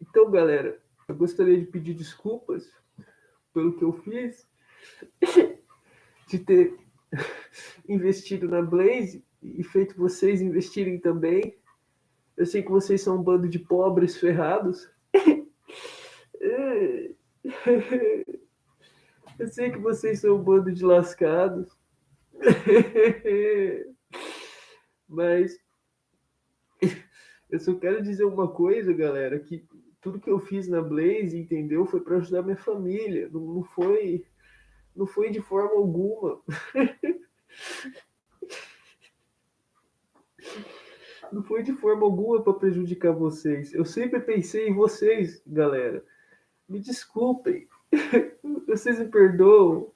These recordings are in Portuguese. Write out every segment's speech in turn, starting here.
Então, galera, eu gostaria de pedir desculpas pelo que eu fiz, de ter investido na Blaze e feito vocês investirem também. Eu sei que vocês são um bando de pobres ferrados. Eu sei que vocês são um bando de lascados. Mas eu só quero dizer uma coisa, galera, que tudo que eu fiz na Blaze, entendeu, foi para ajudar minha família. Não, foi não foi de forma alguma. Não foi de forma alguma para prejudicar vocês. Eu sempre pensei em vocês, galera. Me desculpem. Vocês me perdoam.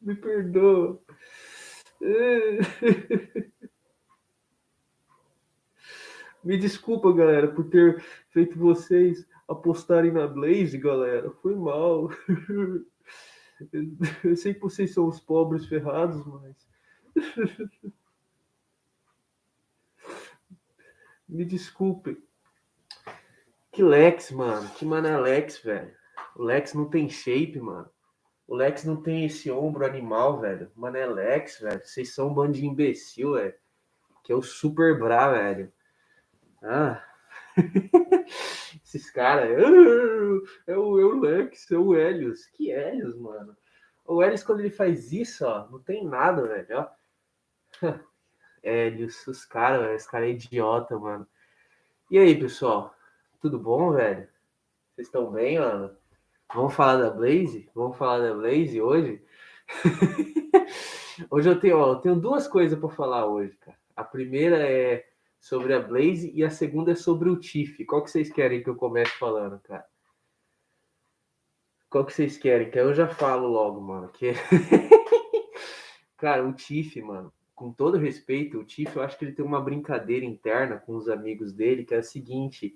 Me perdoam. Me desculpa, galera, por ter feito vocês apostarem na Blaze, galera. Foi mal. Eu sei que vocês são os pobres ferrados, mas. Me desculpem. Que Lex, mano. Que mano é Lex, velho. O Lex não tem shape, mano. O Lex não tem esse ombro animal, velho. Mano, é Lex, velho. Vocês são um bando de imbecil, velho. Que é o Super Bra, velho. Ah. Esses caras. Ah, é o, é o Lex, é o Helios. Que Helios, mano. O Helios, quando ele faz isso, ó, não tem nada, velho. Ó. Helios, os caras, esse cara é idiota, mano. E aí, pessoal? Tudo bom, velho? Vocês estão bem, mano? Vamos falar da Blaze? Vamos falar da Blaze hoje? hoje eu tenho, ó, eu tenho duas coisas para falar hoje, cara. A primeira é sobre a Blaze e a segunda é sobre o Tiff. Qual que vocês querem que eu comece falando, cara? Qual que vocês querem? Que eu já falo logo, mano. Que... cara, o Tiff, mano, com todo respeito, o Tiff, eu acho que ele tem uma brincadeira interna com os amigos dele, que é a seguinte: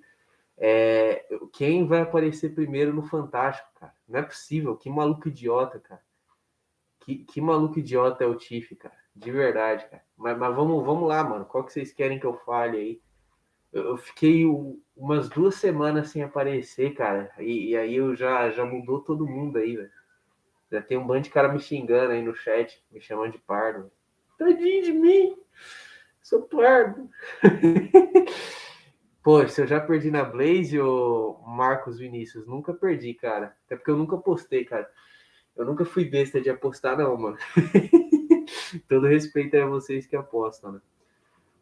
é... quem vai aparecer primeiro no Fantástico, cara? Não é possível, que maluco idiota, cara. Que, que maluco idiota é o Tiff, cara. De verdade, cara. Mas, mas vamos, vamos lá, mano. Qual que vocês querem que eu fale aí? Eu, fiquei umas duas semanas sem aparecer, cara. E, e, aí eu já, já mudou todo mundo aí, velho. Já tem um bando de cara me xingando aí no chat, me chamando de pardo. Tadinho de mim! Sou pardo. Pô, se eu já perdi na Blaze ou Marcos Vinícius, nunca perdi, cara. Até porque eu nunca postei, cara. Eu nunca fui besta de apostar, não, mano. Todo respeito a vocês que apostam, né?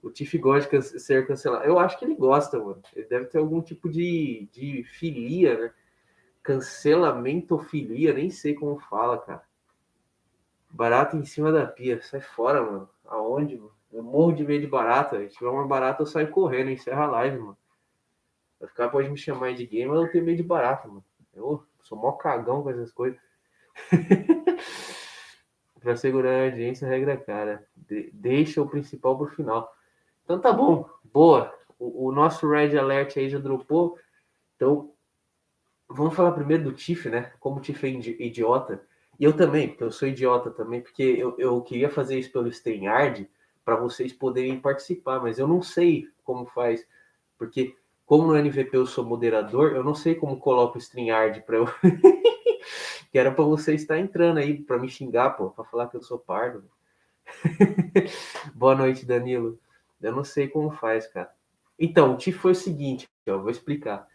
O Tiff gosta de ser cancelado. Eu acho que ele gosta, mano. Ele deve ter algum tipo de, de filia, né? Cancelamento filia, nem sei como fala, cara. Barata em cima da pia. Sai fora, mano. Aonde, mano? Eu morro de medo de barata. Se tiver uma barata, eu saio correndo, encerra a live, mano. Vai ficar, pode me chamar de game, mas eu tenho medo de barata, mano. Eu sou mó cagão com essas coisas. para segurar a audiência, regra cara. De deixa o principal pro final. Então tá bom, boa. O, o, nosso Red Alert aí já dropou. Então, vamos falar primeiro do Tiff, né? Como o Tiff é idiota. E eu também, porque eu sou idiota também, porque eu, eu queria fazer isso pelo StreamYard para vocês poderem participar, mas eu não sei como faz, porque como no NVP eu sou moderador, eu não sei como coloco o StreamYard para eu que era para você estar entrando aí para me xingar, pô, para falar que eu sou pardo. Boa noite, Danilo. Eu não sei como faz, cara. Então, o Tiff foi o seguinte, eu vou explicar.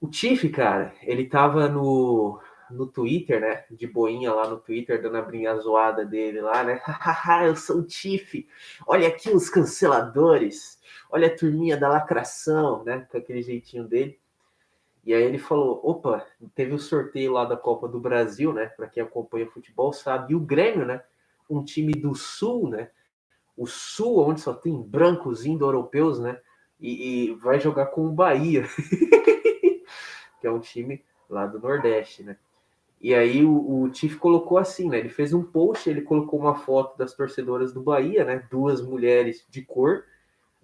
O Tiff, cara, ele tava no, no Twitter, né? De boinha lá no Twitter, dando a brinha zoada dele lá, né? Eu sou o Tiff. Olha aqui os canceladores. Olha a turminha da lacração, né? Com aquele jeitinho dele. E aí ele falou: opa, teve o sorteio lá da Copa do Brasil, né? Para quem acompanha futebol sabe, e o Grêmio, né? Um time do Sul, né? O Sul, onde só tem brancos indo-europeus, né? E, e, vai jogar com o Bahia, que é um time lá do Nordeste, né? E aí o, o Tiff colocou assim, né? Ele fez um post, ele colocou uma foto das torcedoras do Bahia, né? Duas mulheres de cor,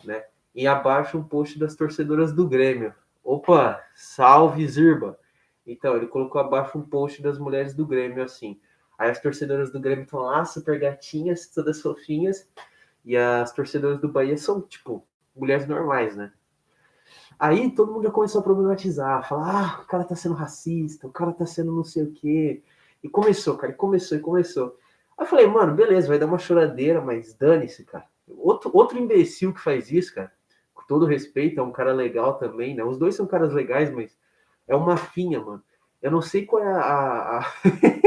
né? E abaixo um post das torcedoras do Grêmio. Opa, salve Zirba! Então, ele colocou abaixo um post das mulheres do Grêmio, assim. Aí as torcedoras do Grêmio estão lá, super gatinhas, todas fofinhas. E as torcedoras do Bahia são, tipo, mulheres normais, né? Aí todo mundo já começou a problematizar, falar, ah, o cara tá sendo racista, o cara tá sendo não sei o quê. E começou, cara, e começou, e começou. Aí eu falei, mano, beleza, vai dar uma choradeira, mas dane-se, cara. Outro, outro imbecil que faz isso, cara, todo respeito, é um cara legal também, né? Os dois são caras legais, mas é uma finha, mano. Eu não sei qual é a, a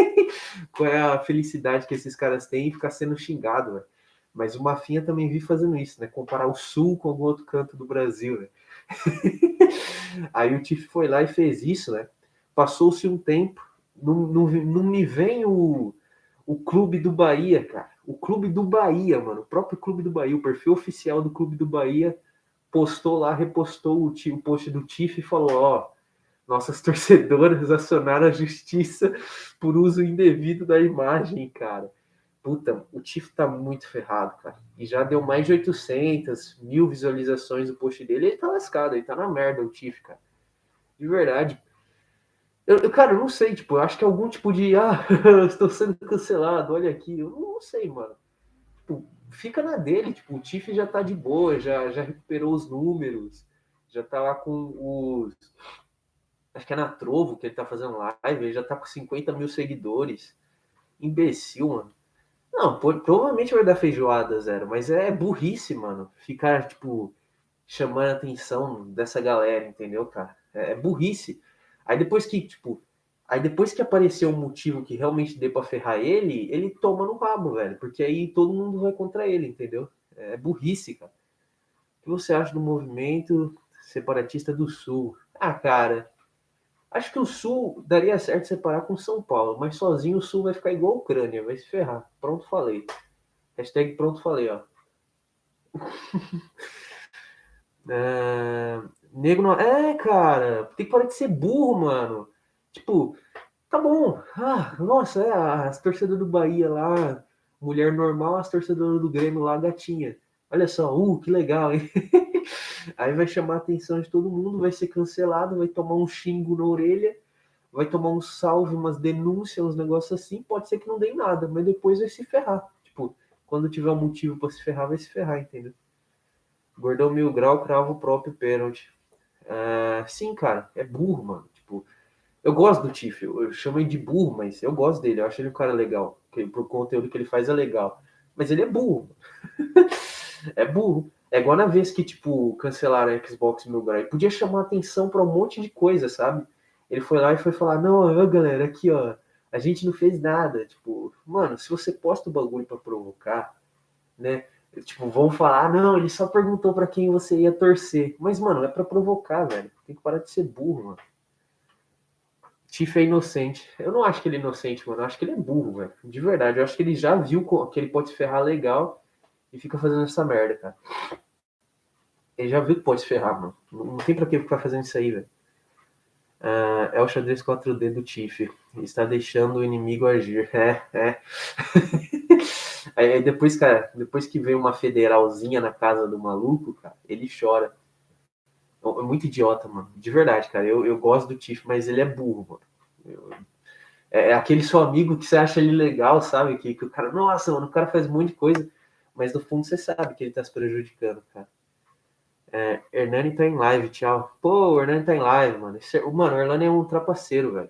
qual é a felicidade que esses caras têm em ficar sendo xingado, velho. Mas o Mafinha também vi fazendo isso, né? Comparar o Sul com algum outro canto do Brasil, né? Aí o Tiff foi lá e fez isso, né? Passou-se um tempo, não, não, não me vem o, o clube do Bahia, cara. O clube do Bahia, mano. O próprio clube do Bahia, o perfil oficial do clube do Bahia, postou lá, repostou o, o post do Tiff e falou: Ó, nossas torcedoras acionaram a justiça por uso indevido da imagem, cara. Puta, o Tiff tá muito ferrado, cara. E já deu mais de 800 mil visualizações o post dele. Ele tá lascado, ele tá na merda, o Tiff, cara. De verdade. Eu, eu, cara, eu não sei, tipo, eu acho que é algum tipo de. Ah, estou sendo cancelado, olha aqui. Eu não sei, mano. Tipo, fica na dele, tipo, o Tiff já tá de boa, já, já recuperou os números, já tá lá com os acho que é na Trovo que ele tá fazendo live, ele já tá com 50 mil seguidores. Imbecil, mano. Não, provavelmente vai dar feijoada zero, mas é burrice, mano. Ficar, tipo, chamando a atenção dessa galera, entendeu, cara? É, é burrice. Aí depois que, tipo, aí depois que apareceu um motivo que realmente dê pra ferrar ele, ele toma no rabo, velho. Porque aí todo mundo vai contra ele, entendeu? É burrice, cara. O que você acha do movimento separatista do Sul? Ah, cara, Acho que o Sul daria certo separar com São Paulo, mas sozinho o Sul vai ficar igual a Ucrânia, vai se ferrar. Pronto, falei. Hashtag pronto, falei, ó. é... Nego não... É, cara, tem que parar de ser burro, mano. Tipo, tá bom. Ah, nossa, é, as torcedoras do Bahia lá, mulher normal, as torcedoras do Grêmio lá, gatinha. Olha só, uh, que legal, hein? Aí vai chamar a atenção de todo mundo, vai ser cancelado, vai tomar um xingo na orelha, vai tomar um salve, umas denúncias, uns negócios assim. Pode ser que não dê nada, mas depois vai se ferrar. Tipo, quando tiver um motivo para se ferrar, vai se ferrar, entendeu? Gordão Mil Grau crava o próprio pênalti. Uh, sim, cara, é burro, mano. Eu gosto do Tiff, eu chamo ele de burro, mas eu gosto dele, eu acho ele um cara legal. Que, pro conteúdo que ele faz é legal. Mas ele é burro. é burro. É igual na vez que, tipo, cancelaram a Xbox Mil Grau. podia chamar atenção para um monte de coisa, sabe? Ele foi lá e foi falar: Não, galera, aqui, ó, a gente não fez nada. Tipo, mano, se você posta o bagulho para provocar, né? Tipo, vão falar: Não, ele só perguntou para quem você ia torcer. Mas, mano, é para provocar, velho. Tem que parar de ser burro, mano. Tiff é inocente. Eu não acho que ele é inocente, mano. Eu acho que ele é burro, velho. De verdade. Eu acho que ele já viu que ele pode se ferrar legal e fica fazendo essa merda, cara. Ele já viu que pode se ferrar, mano. Não tem pra que ficar fazendo isso aí, velho. Uh, é o xadrez 4D do Tiff. Está deixando o inimigo agir. É, é. aí depois, cara, depois que vem uma federalzinha na casa do maluco, cara, ele chora. É, é muito idiota, mano. De verdade, cara. Eu, eu gosto do Tiff, mas ele é burro, mano. Eu, é, é aquele seu amigo que você acha ele legal, sabe? Que, que o cara, nossa, mano, o cara faz um monte de coisa, mas no fundo você sabe que ele tá se prejudicando, cara. É, Hernani tá em live, tchau. Pô, o Hernani tá em live, mano. Esse, mano, o Hernani é um trapaceiro, velho.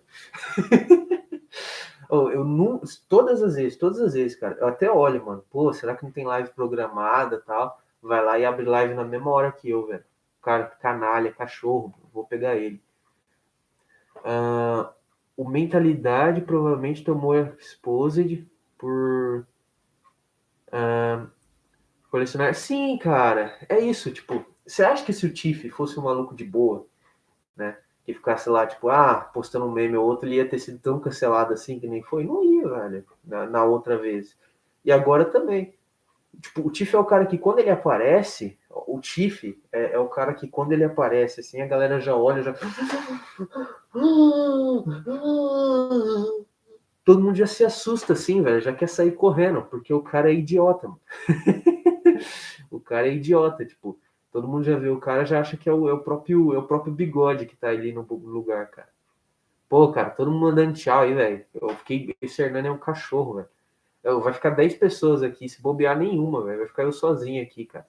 eu não. Todas as vezes, todas as vezes, cara, eu até olho, mano. Pô, será que não tem live programada tal? Vai lá e abre live na mesma hora que eu, velho. Cara, canalha, cachorro, vou pegar ele. Uh, o Mentalidade provavelmente tomou Exposed por uh, colecionar. Sim, cara, é isso. Tipo, você acha que se o Tiff fosse um maluco de boa, né? Que ficasse lá, tipo, ah, postando um meme ou outro, ele ia ter sido tão cancelado assim que nem foi? Não ia, velho, na, na outra vez. E agora também. Tipo, o Tiff é o cara que quando ele aparece, o Tiff é, é, o cara que quando ele aparece, assim, a galera já olha, já. todo mundo já se assusta assim, velho, já quer sair correndo, porque o cara é idiota, mano. o cara é idiota, tipo, todo mundo já vê o cara, já acha que é o, é o próprio é o próprio bigode que tá ali no lugar, cara. Pô, cara, todo mundo mandando tchau aí, velho. Eu fiquei. Esse Hernani é um cachorro, velho. Vai ficar 10 pessoas aqui, se bobear nenhuma, velho. Vai ficar eu sozinho aqui, cara.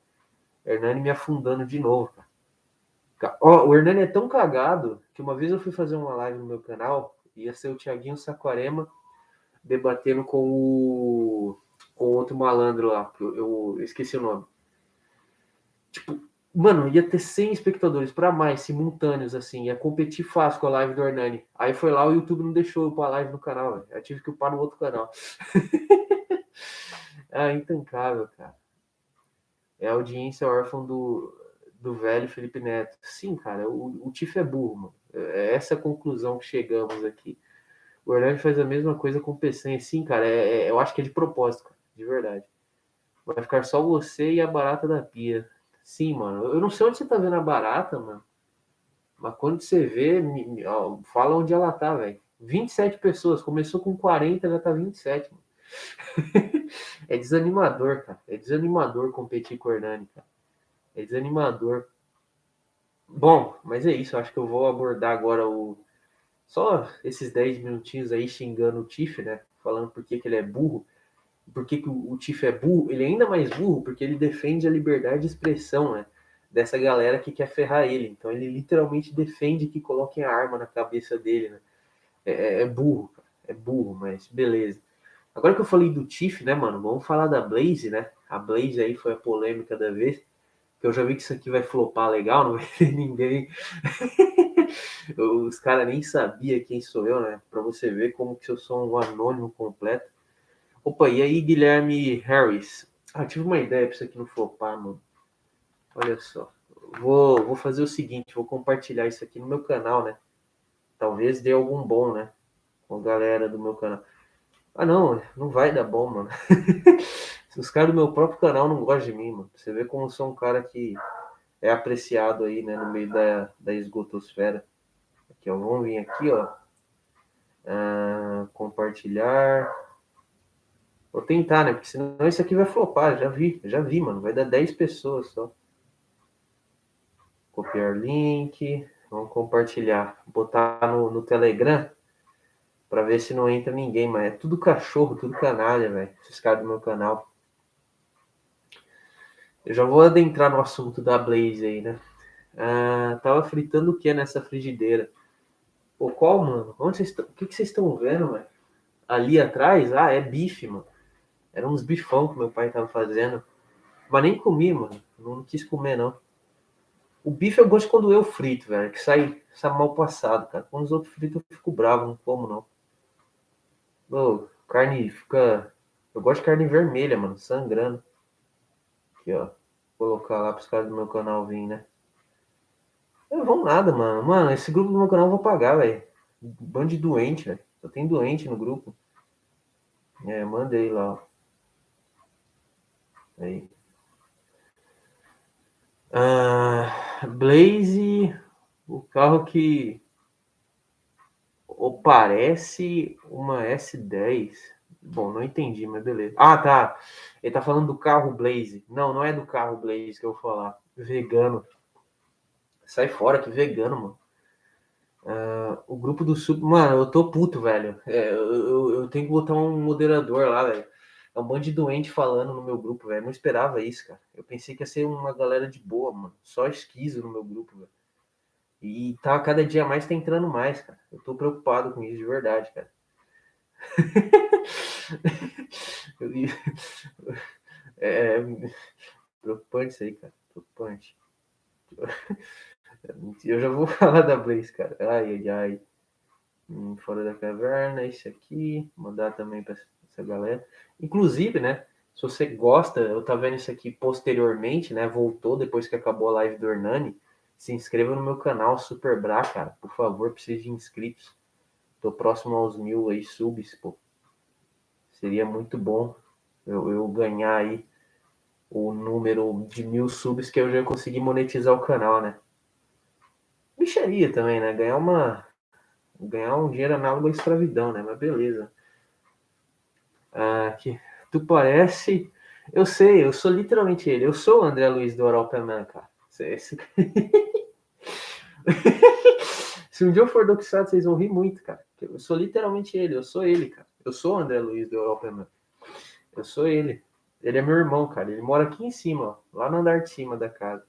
Hernani me afundando de novo, cara. Ó, o Hernani é tão cagado que uma vez eu fui fazer uma live no meu canal, ia ser o Tiaguinho Saquarema debatendo com o com outro malandro lá, eu, eu, esqueci o nome. Tipo, mano, ia ter 100 espectadores para mais, simultâneos, assim, ia competir fácil com a live do Hernani. Aí foi lá, o YouTube não deixou eu a live no canal, velho. Eu tive que upar no outro canal. ah, intancável, cara. É a audiência órfã do, do velho Felipe Neto. Sim, cara, o, o Tif é burro, mano. É essa a conclusão que chegamos aqui. O Hernani faz a mesma coisa com o PC. Sim, cara, é, é, eu acho que é de propósito, cara de verdade. Vai ficar só você e a barata da pia. Sim, mano. Eu não sei onde você tá vendo a barata, mano. Mas quando você vê, ó, fala onde ela tá, velho. 27 pessoas. Começou com 40, já tá 27, mano. é desanimador, cara. É desanimador competir com o Hernani, cara. É desanimador. Bom, mas é isso. Acho que eu vou abordar agora o. Só esses 10 minutinhos aí xingando o Tiff, né? Falando por que, que ele é burro por que, que o, Tiff é burro? Ele é ainda mais burro porque ele defende a liberdade de expressão, né? Dessa galera que quer ferrar ele. Então ele literalmente defende que coloquem a arma na cabeça dele, né? É, é, é burro, é burro, mas beleza. Agora que eu falei do Tiff, né, mano? Vamos falar da Blaze, né? A Blaze aí foi a polêmica da vez. Que eu já vi que isso aqui vai flopar legal, não vai ter ninguém. Os caras nem sabiam quem sou eu, né? Pra você ver como que eu sou um anônimo completo. Opa, e aí, Guilherme Harris? Ah, tive uma ideia para isso aqui no flopar, mano. Olha só. Vou, vou fazer o seguinte, vou compartilhar isso aqui no meu canal, né? Talvez dê algum bom, né? Com a galera do meu canal. Ah, não, não vai dar bom, mano. Os caras do meu próprio canal não gostam de mim, mano. Você vê como sou um cara que é apreciado aí, né? No meio da, da esgotosfera. Aqui, ó. Vamos vir aqui, ó. Ah, compartilhar. Vou tentar, né? Porque senão isso aqui vai flopar. Já vi, já vi, mano. Vai dar 10 pessoas só. Copiar link. Vamos compartilhar. Botar no, no Telegram. Pra ver se não entra ninguém, mas é tudo cachorro, tudo canalha, velho. Esses caras do meu canal. Eu já vou adentrar no assunto da Blaze aí, né? Ah, tava fritando o que nessa frigideira? Pô, qual, mano? Onde vocês estão? O que, vocês estão vendo, velho? Ali atrás? Ah, é bife, mano. Era uns bifão que meu pai tava fazendo. Mas nem comi, mano. Não quis comer, não. O bife eu gosto quando eu frito, velho. Que sai, sai mal passado, cara. Quando os outros fritos eu fico bravo, não como, não. Ô, carne fica. Eu gosto de carne vermelha, mano. Sangrando. Aqui, ó. Vou colocar lá pros caras do meu canal vir, né? Eu vou nada, mano. Mano, esse grupo do meu canal eu vou pagar, velho. Bando de doente, velho. Só tem doente no grupo. É, mandei lá, ó. Aí. Ah, Blaze, o carro que ou parece uma S10. Bom, não entendi, mas beleza. Ah, tá. Ele tá falando do carro Blaze. Não, não é do carro Blaze que eu vou falar. Vegano. Sai fora, que vegano, mano. Uh, o grupo do Sub. Mano, eu tô puto, velho. É, eu, eu, eu, tenho que botar um moderador lá, velho. É um monte de doente falando no meu grupo, velho. Não esperava isso, cara. Eu pensei que ia ser uma galera de boa, mano. Só esquizo no meu grupo, velho. E tá cada dia mais tá entrando mais, cara. Eu tô preocupado com isso de verdade, cara. é, preocupante isso aí, cara. Preocupante. Eu já vou falar da Blaze, cara. Ai, ai, ai. Hum, fora da caverna, esse aqui. Mandar também para essa galera. Inclusive, né? Se você gosta, eu tá vendo isso aqui posteriormente, né? Voltou depois que acabou a live do Hernani. Se inscreva no meu canal Super Bra, cara. Por favor, preciso de inscritos. Tô próximo aos mil aí subs, pô. Seria muito bom eu, eu ganhar aí o número de mil subs que eu já consegui monetizar o canal, né? Bicharia também, né? Ganhar uma. Ganhar um dinheiro análogo à escravidão, né? Mas beleza. Ah, que tu parece. Eu sei, eu sou literalmente ele. Eu sou o André Luiz do Europa Man, cara. Esse... Se um dia eu for doxado, vocês vão rir muito, cara. Eu sou literalmente ele, eu sou ele, cara. Eu sou o André Luiz do Europa Man. Eu sou ele. Ele é meu irmão, cara. Ele mora aqui em cima, ó, lá no andar de cima da casa.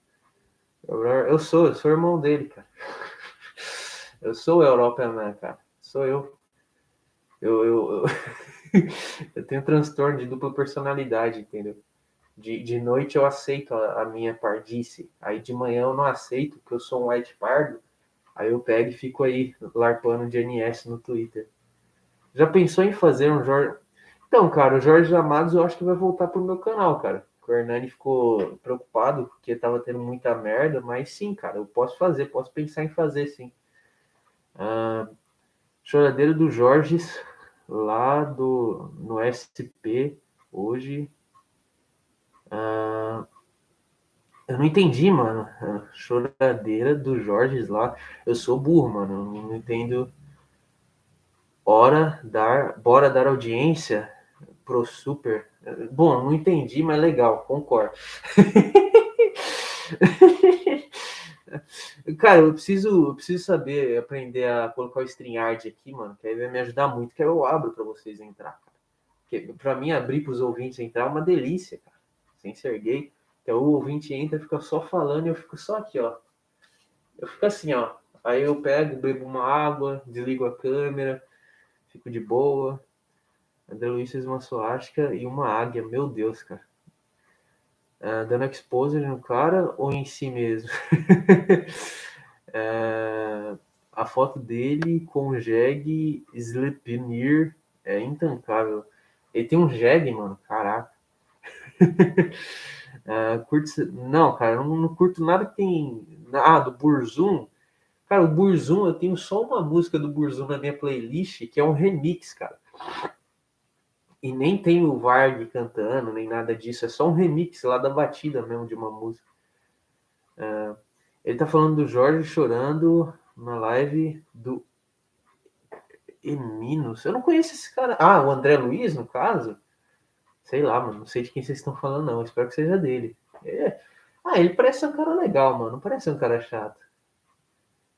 Eu, eu sou, eu sou irmão dele, cara. Eu sou o Europa Man, cara. Sou eu. Eu, eu, eu, eu tenho transtorno de dupla personalidade, entendeu? De, de noite eu aceito a, a, minha pardice. Aí de manhã eu não aceito, porque eu sou um white pardo. Aí eu pego e fico aí larpando de NS no Twitter. Já pensou em fazer um Jorge. Então, cara, o Jorge Amados eu acho que vai voltar pro meu canal, cara. O Hernani ficou preocupado porque tava tendo muita merda, mas sim, cara, eu posso fazer, posso pensar em fazer sim. Ah, choradeiro do Jorges, lá do, no SP, hoje. Ah, eu não entendi, mano. A choradeira do Jorges lá. Eu sou burro, mano. Eu não entendo. Hora dar, bora dar audiência pro super. Bom, não entendi, mas legal, concordo. Cara, eu preciso, eu preciso saber aprender a colocar o StreamYard aqui, mano, que aí vai me ajudar muito, que aí eu abro para vocês entrar, cara. para mim abrir para os ouvintes entrar é uma delícia, cara. Ser gay, que o ouvinte entra, fica só falando e eu fico só aqui, ó. Eu fico assim, ó. Aí eu pego, bebo uma água, desligo a câmera, fico de boa. André Luiz fez uma suástica e uma águia, meu Deus, cara. Uh, dando exposure no cara ou em si mesmo? uh, a foto dele com o Jeg Sleipnir é intancável. Ele tem um Jeg, mano, caraca. uh, curte... Não, cara, não, não, curto nada que tem. Ah, do Burzum. Cara, o Burzum, eu tenho só uma música do Burzum na minha playlist, que é um remix, cara e nem tem o Varg cantando, nem nada disso, é só um remix lá da batida mesmo de uma música. Uh, ele tá falando do Jorge chorando na live do Eminos. Eu não conheço esse cara. Ah, o André Luiz, no caso? Sei lá, mano. Não sei de quem vocês estão falando, não. Espero que seja dele. É. Ah, ele parece um cara legal, mano. Não parece um cara chato.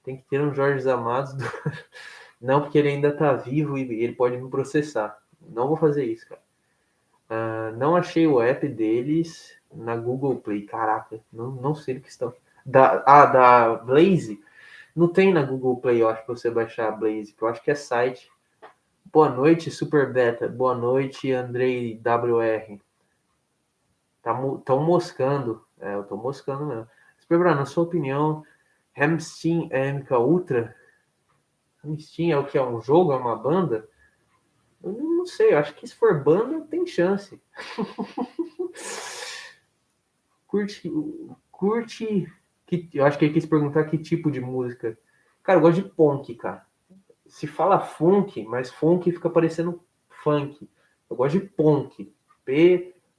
Tem que ter um Jorge Amados. Do... Não, porque ele ainda tá vivo e ele pode me processar. Não vou fazer isso, cara. Uh, não achei o app deles na Google Play. Caraca, não, não sei o que estão. Da, ah, da Blaze. Não tem na Google Play, eu acho, pra você baixar a Blaze, eu acho que é site. Boa noite, Super Beta. Boa noite, Andrei WR. Estão tá, moscando. É, eu tô moscando mesmo. Super na sua opinião, Hamstein é MK Ultra? Hamstein é o que? É um jogo? É uma banda? Eu não sei, acho que se for banda, tem chance. curte, curte. Que, eu acho que ele quis perguntar que tipo de música. Cara, eu gosto de punk, cara. Se fala funk, mas funk fica parecendo funk. Eu gosto de punk. P-H-O-N-K.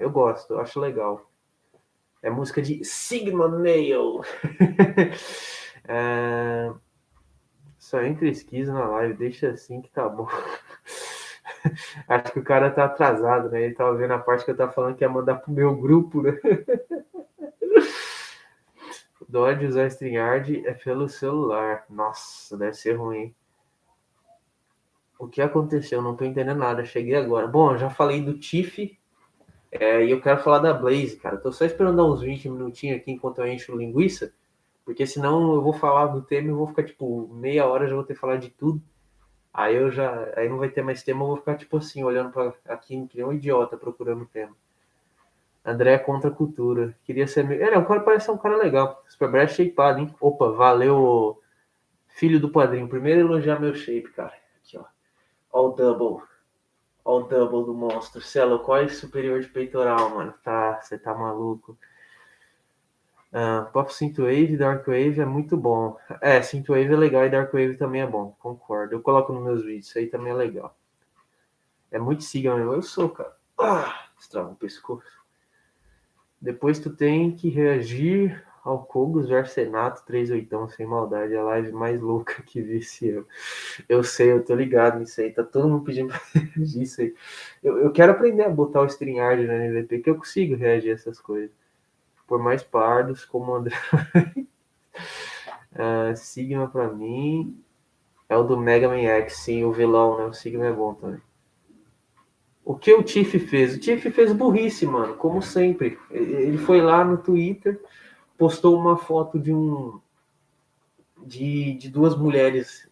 Eu gosto, eu acho legal. É música de Sigma Male. é... Só entra esquizo na live, deixa assim que tá bom. Acho que o cara tá atrasado, né? Ele tava vendo a parte que eu tava falando que ia mandar pro meu grupo, né? Dó de usar StreamYard é pelo celular. Nossa, deve ser ruim. O que aconteceu? Não tô entendendo nada. Cheguei agora. Bom, eu já falei do Tiff. É, e eu quero falar da Blaze, cara. Tô só esperando dar uns 20 minutinhos aqui enquanto eu encho linguiça. Porque senão eu vou falar do tema e vou ficar, tipo, meia hora, já vou ter que falar de tudo. Aí eu já. Aí não vai ter mais tema, eu vou ficar, tipo assim, olhando para aqui, que um idiota procurando tema. André é contra a cultura. Queria ser. Ele é um cara, parece um cara legal. Super é shapeado, hein? Opa, valeu, filho do padrinho. Primeiro elogiar meu shape, cara. Aqui, ó. Ó o double. Ó o double do monstro. Celo, qual é superior de peitoral, mano? Tá, você tá maluco. Uh, Pop Dark Wave é muito bom. É, Synthwave é legal e Dark Wave também é bom, concordo. Eu coloco nos meus vídeos, isso aí também é legal. É muito mesmo. Eu sou, cara. Ah, estraga o pescoço. Depois tu tem que reagir Alcogos versus Senato 38, sem maldade. A live mais louca que vi esse ano. Eu sei, eu tô ligado nisso aí. Tá todo mundo pedindo pra reagir isso aí. Eu, eu quero aprender a botar o StreamYard na MVP, que eu consigo reagir a essas coisas. Por mais pardos, como André. uh, Sigma pra mim. É o do Mega Man X, sim, o vilão, né? O Sigma é bom também. O que o Tiff fez? O Tiff fez burrice, mano, como sempre. Ele foi lá no Twitter postou uma foto de um de, de duas mulheres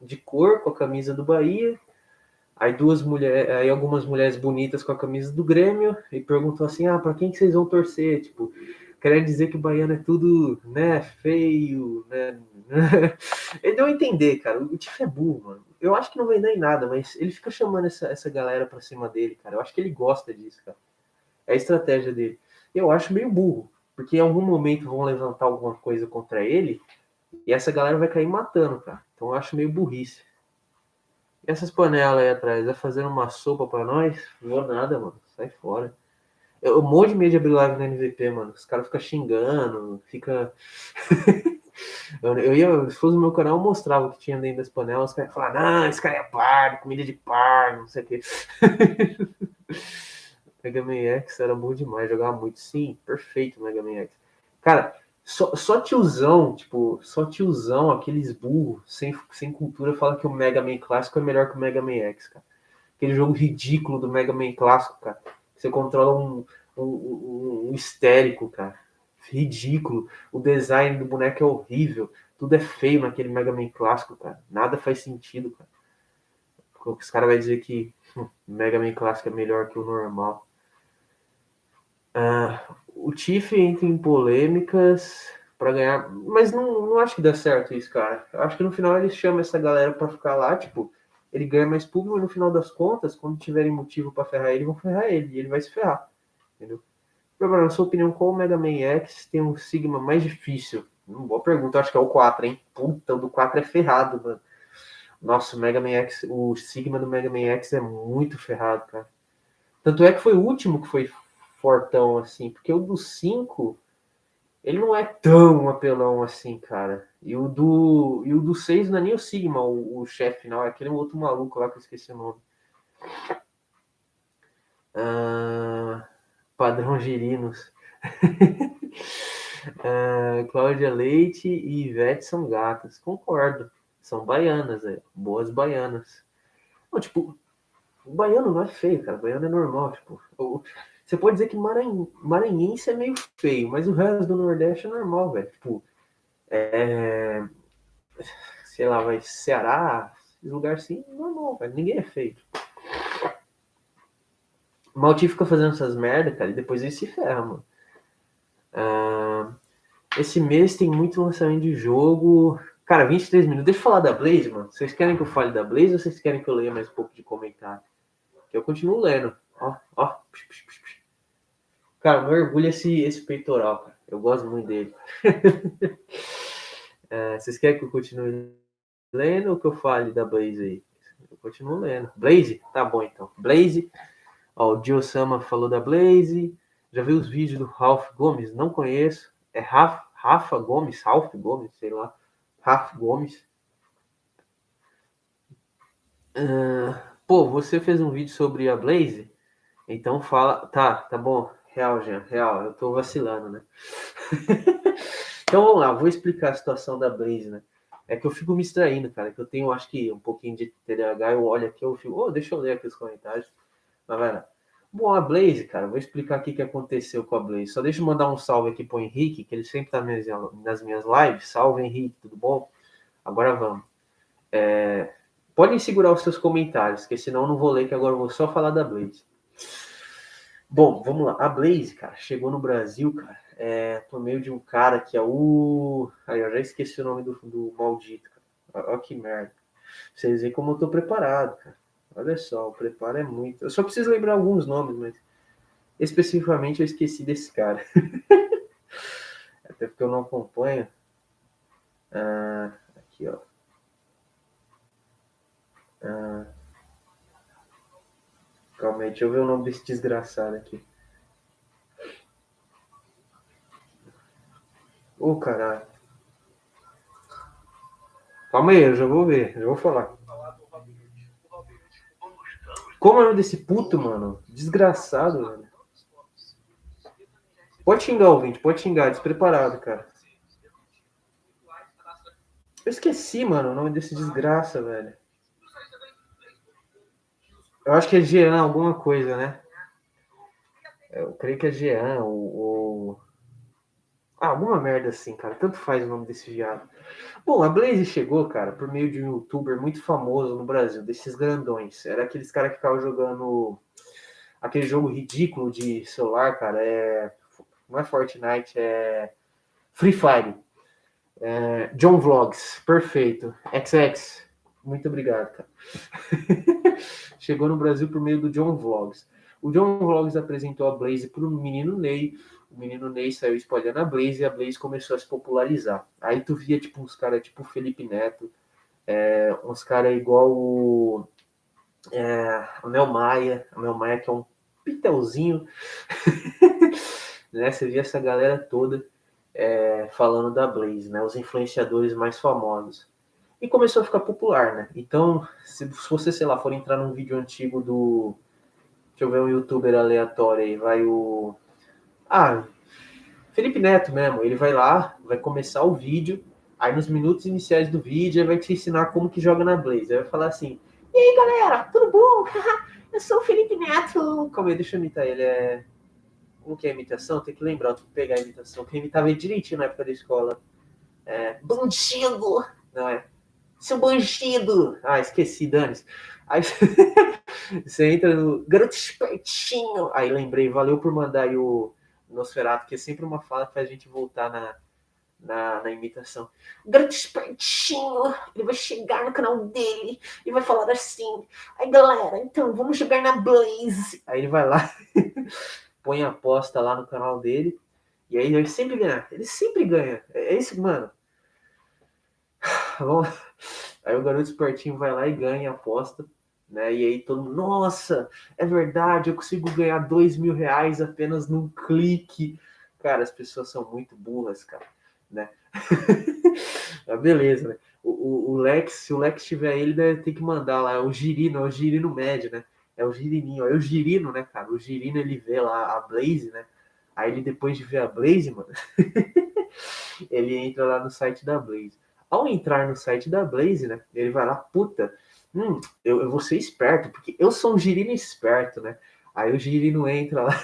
de cor com a camisa do Bahia, aí duas mulheres, aí algumas mulheres bonitas com a camisa do Grêmio e perguntou assim: "Ah, para quem que vocês vão torcer?" Tipo, querendo dizer que o baiano é tudo, né, feio, né? ele deu a entender, cara. O Tiff é burro, mano. Eu acho que não vai dar em nada, mas ele fica chamando essa, essa galera pra cima dele, cara. Eu acho que ele gosta disso, cara. É a estratégia dele. Eu acho meio burro. Porque em algum momento vão levantar alguma coisa contra ele e essa galera vai cair matando, cara. Então eu acho meio burrice. E essas panelas aí atrás, é fazendo uma sopa para nós? Vou nada, mano. Sai fora. Um monte de de abrir live na MVP, mano. Os caras ficam xingando, fica. eu, ia, se fosse no meu canal, eu mostrava o que tinha dentro das panelas. Os caras falavam, não, esse cara é par, comida de par, não sei o quê. Mega Man X era bom demais, jogava muito. Sim, perfeito Mega Man X. Cara, só, só tiozão, tipo, só tiozão, aqueles burros sem, sem cultura, fala que o Mega Man clássico é melhor que o Mega Man X, cara. Aquele jogo ridículo do Mega Man clássico, cara. Você controla um, um, um, um histérico, cara. Ridículo. O design do boneco é horrível. Tudo é feio naquele Mega Man clássico, cara. Nada faz sentido, cara. Os caras vão dizer que o Mega Man clássico é melhor que o normal. Uh, o Tiff entra em polêmicas para ganhar, mas não, não acho que dá certo isso, cara. Eu acho que no final ele chama essa galera para ficar lá, tipo, ele ganha mais público, mas no final das contas, quando tiverem motivo para ferrar ele, vão ferrar ele, e ele vai se ferrar, entendeu? Agora, na sua opinião, qual o Mega Man X tem um Sigma mais difícil? Hum, boa pergunta, acho que é o 4, hein? Puta, o do 4 é ferrado, mano. Nossa, o Mega Man X, o Sigma do Mega Man X é muito ferrado, cara. Tanto é que foi o último que foi fortão assim, porque o do 5 ele não é tão apelão assim, cara. E o do e o do 6 não é nem o Sigma, o, o chefe final, é aquele outro maluco lá que eu esqueci o nome. Ah, padrão Girinos. ah, Cláudia Leite e Ivete são gatas. Concordo. São baianas, é. boas baianas. Não, tipo, o baiano não é feio, cara. O baiano é normal. Tipo, você pode dizer que Maranh... maranhense é meio feio, mas o resto do Nordeste é normal, velho. Tipo, é... sei lá, vai Ceará, lugar assim, normal, velho. Ninguém é feio. Malti fica fazendo essas merda, cara, e depois ele se ferra, mano. Uh... Esse mês tem muito lançamento de jogo. Cara, 23 minutos. Deixa eu falar da Blaze, mano. Vocês querem que eu fale da Blaze ou vocês querem que eu leia mais um pouco de comentário? Eu continuo lendo. Ó, ó. Cara, meu orgulho é esse, esse peitoral, cara. Eu gosto muito dele. é, vocês querem que eu continue lendo ou que eu fale da Blaze aí? Eu continuo lendo. Blaze? Tá bom então. Blaze. Ó, o Gio Sama falou da Blaze. Já viu os vídeos do Ralph Gomes? Não conheço. É Rafa, Rafa Gomes? Ralph Gomes? Sei lá. Ralph Gomes. Uh, pô, você fez um vídeo sobre a Blaze? Então fala. Tá, tá bom. Real, Jean, real. Eu tô vacilando, né? então vamos lá, vou explicar a situação da Blaze, né? É que eu fico me extraindo, cara. Que eu tenho, acho que, um pouquinho de TDAH. Eu olho aqui, eu fico, oh, deixa eu ler aqui os comentários. Mas vai lá. Bom, a Blaze, cara, vou explicar aqui o que aconteceu com a Blaze. Só deixa eu mandar um salve aqui pro Henrique, que ele sempre tá nas minhas lives. Salve, Henrique, tudo bom? Agora vamos. É... Podem segurar os seus comentários, porque senão eu não vou ler, que agora eu vou só falar da Blaze. Bom, vamos lá. A Blaze, cara, chegou no Brasil, cara, é, por meio de um cara que é o. Aí, eu já esqueci o nome do, do maldito, cara. Olha que merda. Vocês veem como eu tô preparado, cara. Olha só, o preparo é muito. Eu só preciso lembrar alguns nomes, mas especificamente eu esqueci desse cara. Até porque eu não acompanho. Ah, aqui, ó. Ah, Calma aí, deixa eu ver o nome desse desgraçado aqui. Ô, oh, caralho. Calma aí, eu já vou ver, já vou falar. Como é o nome desse puto, mano? Desgraçado, velho. Pode xingar, ouvinte, pode xingar, despreparado, cara. Eu esqueci, mano, o nome desse desgraça, velho. Eu acho que é Jean alguma coisa, né? Eu creio que é Jean ou, ou... Ah, alguma merda assim, cara. Tanto faz o nome desse viado. Bom, a Blaze chegou, cara, por meio de um youtuber muito famoso no Brasil, desses grandões. Era aqueles caras que ficavam jogando aquele jogo ridículo de celular, cara. É... Não é Fortnite, é Free Fire. É... John Vlogs, perfeito. XX, muito obrigado, cara. chegou no Brasil por meio do John Vlogs. O John Vlogs apresentou a Blaze para o menino Ney. O menino Ney saiu espalhando a Blaze e a Blaze começou a se popularizar. Aí tu via tipo uns caras tipo Felipe Neto, é, uns caras igual o, é, o Nel Maia, o Nel Maia que é um pitelzinho, né? Você via essa galera toda é, falando da Blaze, né? Os influenciadores mais famosos. E começou a ficar popular, né? Então, se, você, sei lá, for entrar num vídeo antigo do Deixa eu ver um youtuber aleatório aí. Vai o. Ah, Felipe Neto mesmo. Ele vai lá, vai começar o vídeo. Aí nos minutos iniciais do vídeo, ele vai te ensinar como que joga na Blaze. Aí vai falar assim: E aí galera, tudo bom? eu sou o Felipe Neto. Calma aí, deixa eu imitar ele. É. Como que é a imitação? Tem que lembrar, tem que pegar a imitação. Quem imitava ele direitinho na época da escola. É. Bandido! Não é? Seu bandido! Ah, esqueci, dane -se. Aí você entra no garoto espertinho. Aí lembrei, valeu por mandar aí o Nosferatu, que é sempre uma fala faz a gente voltar na, na, na imitação. Garoto espertinho, ele vai chegar no canal dele e vai falar assim: aí galera, então vamos jogar na Blaze. Aí ele vai lá, põe a aposta lá no canal dele. E aí ele sempre ganha, ele sempre ganha. É isso, mano. Aí o garoto espertinho vai lá e ganha a aposta né? E aí todo mundo, nossa, é verdade, eu consigo ganhar dois mil reais apenas num clique. Cara, as pessoas são muito burras, cara, né? ah, beleza, né? O, o, o, Lex, se o Lex tiver ele, deve ter que mandar lá, é o Girino, é o Girino médio, né? É o Girininho, é o Girino, né, cara? O Girino, ele vê lá a Blaze, né? Aí ele, depois de ver a Blaze, mano, ele entra lá no site da Blaze. Ao entrar no site da Blaze, né, ele vai lá, puta, hum, eu, eu vou ser esperto, porque eu sou um girino esperto, né? Aí o girino entra lá,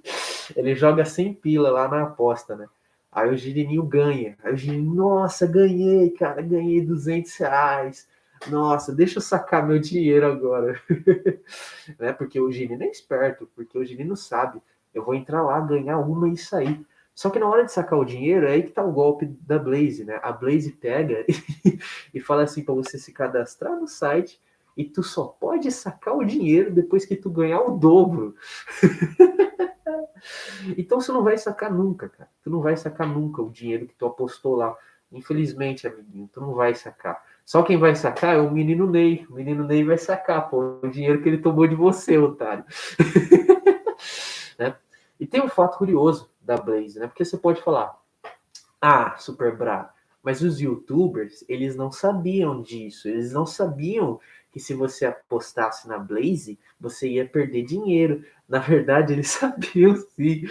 ele joga 100 pila lá na aposta, né? Aí o girininho ganha. Aí o girino, nossa, ganhei, cara, ganhei 200 reais. Nossa, deixa eu sacar meu dinheiro agora. né? Porque o girino é esperto, porque o girino sabe, eu vou entrar lá, ganhar uma e sair. Só que na hora de sacar o dinheiro, é aí que tá o golpe da Blaze, né? A Blaze pega e fala assim para você se cadastrar no site e tu só pode sacar o dinheiro depois que tu ganhar o dobro. então você não vai sacar nunca, cara. Tu não vai sacar nunca o dinheiro que tu apostou lá. Infelizmente, amiguinho, tu não vai sacar. Só quem vai sacar é o menino Ney. O menino Ney vai sacar, pô, o dinheiro que ele tomou de você, otário. né? E tem um fato curioso da Blaze, né? Porque você pode falar, ah, super bravo. Mas os youtubers, eles não sabiam disso. Eles não sabiam que se você apostasse na Blaze, você ia perder dinheiro. Na verdade, eles sabiam sim.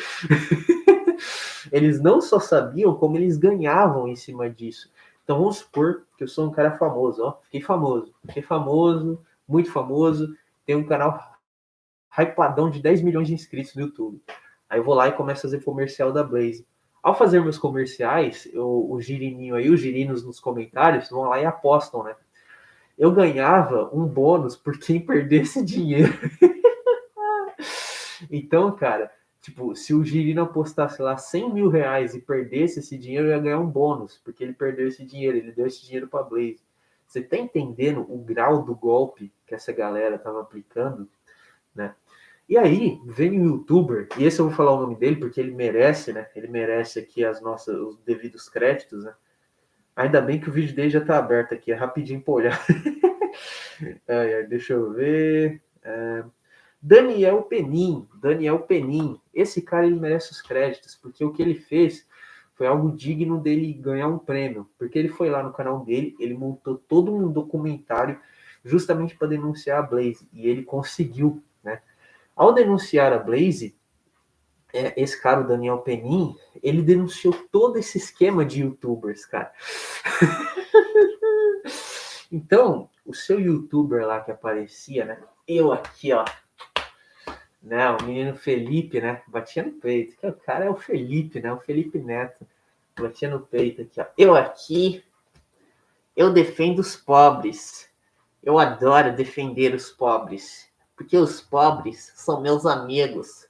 eles não só sabiam, como eles ganhavam em cima disso. Então vamos supor que eu sou um cara famoso, ó. Fiquei famoso. Fiquei famoso, muito famoso. Tenho um canal hypadão de 10 milhões de inscritos no YouTube. Aí eu vou lá e começo a fazer comercial da Blaze. Ao fazer meus comerciais, eu, o Girininho aí, os Girinos nos comentários, vão lá e apostam, né? Eu ganhava um bônus por quem perdesse dinheiro. então, cara, tipo, se o Girino apostasse lá 100 mil reais e perdesse esse dinheiro, eu ia ganhar um bônus, porque ele perdeu esse dinheiro, ele deu esse dinheiro para Blaze. Você tá entendendo o grau do golpe que essa galera tava aplicando, né? E aí, vem um youtuber, e esse eu vou falar o nome dele porque ele merece, né? Ele merece aqui as nossas, os devidos créditos, né? Ainda bem que o vídeo dele já tá aberto aqui, é rapidinho pra olhar. deixa eu ver. É... Daniel Penin, Daniel Penin. Esse cara ele merece os créditos, porque o que ele fez foi algo digno dele ganhar um prêmio, porque ele foi lá no canal dele, ele montou todo um documentário justamente para denunciar a Blaze, e ele conseguiu? Ao denunciar a Blaze, é, esse cara, o Daniel Penin, ele denunciou todo esse esquema de youtubers, cara. então, o seu youtuber lá que aparecia, né? Eu aqui, ó. Né, o menino Felipe, né? Batia no peito. O cara é o Felipe, né? O Felipe Neto. Batia no peito aqui, ó. Eu aqui, eu defendo os pobres. Eu adoro defender os pobres. Porque os pobres são meus amigos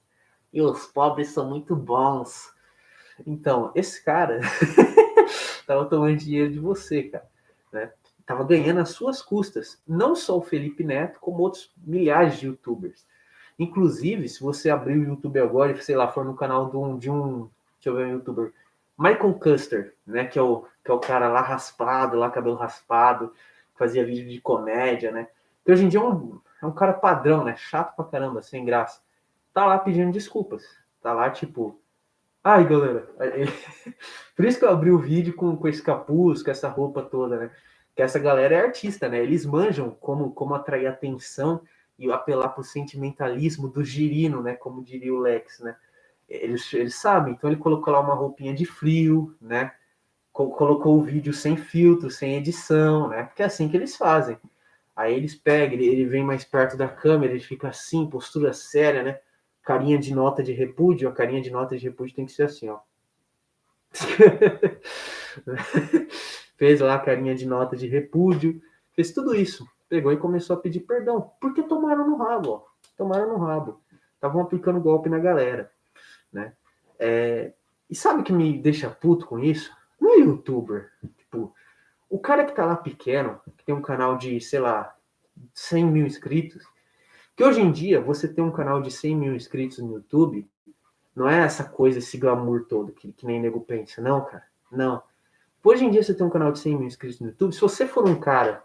e os pobres são muito bons. Então, esse cara tava tomando dinheiro de você, cara, né? Tava ganhando às suas custas. Não só o Felipe Neto, como outros milhares de youtubers. Inclusive, se você abrir o YouTube agora e, sei lá, for no canal de um, de um deixa eu ver, um youtuber, Michael Custer, né, que é o, que é o cara lá raspado, lá cabelo raspado, fazia vídeo de comédia, né? Que hoje em dia é um, é um cara padrão, né? Chato pra caramba, sem graça tá lá pedindo desculpas. Tá lá, tipo, ai, galera. Por isso que eu abri o vídeo com, com esse capuz, com essa roupa toda, né? Que essa galera é artista, né? Eles manjam como, como atrair atenção e apelar pro sentimentalismo do girino, né? Como diria o Lex, né? Eles, eles sabem. Então ele colocou lá uma roupinha de frio, né? colocou o vídeo sem filtro, sem edição, né? Porque é assim que eles fazem. Aí eles pegam, ele, ele vem mais perto da câmera, ele fica assim, postura séria, né? carinha de nota de repúdio, a carinha de nota de repúdio tem que ser assim, ó. fez lá a carinha de nota de repúdio, fez tudo isso. Pegou e começou a pedir perdão. Porque tomaram no rabo, ó. Tomaram no rabo. Estavam aplicando golpe na galera, né? É... E sabe o que me deixa puto com isso? Não é youtuber. Tipo, o cara que tá lá pequeno, que tem um canal de, sei lá, 100 mil inscritos, que hoje em dia, você ter um canal de 100 mil inscritos no YouTube, não é essa coisa, esse glamour todo, que, que nem nego pensa. Não, cara. Não. Hoje em dia, você tem um canal de 100 mil inscritos no YouTube. Se você for um cara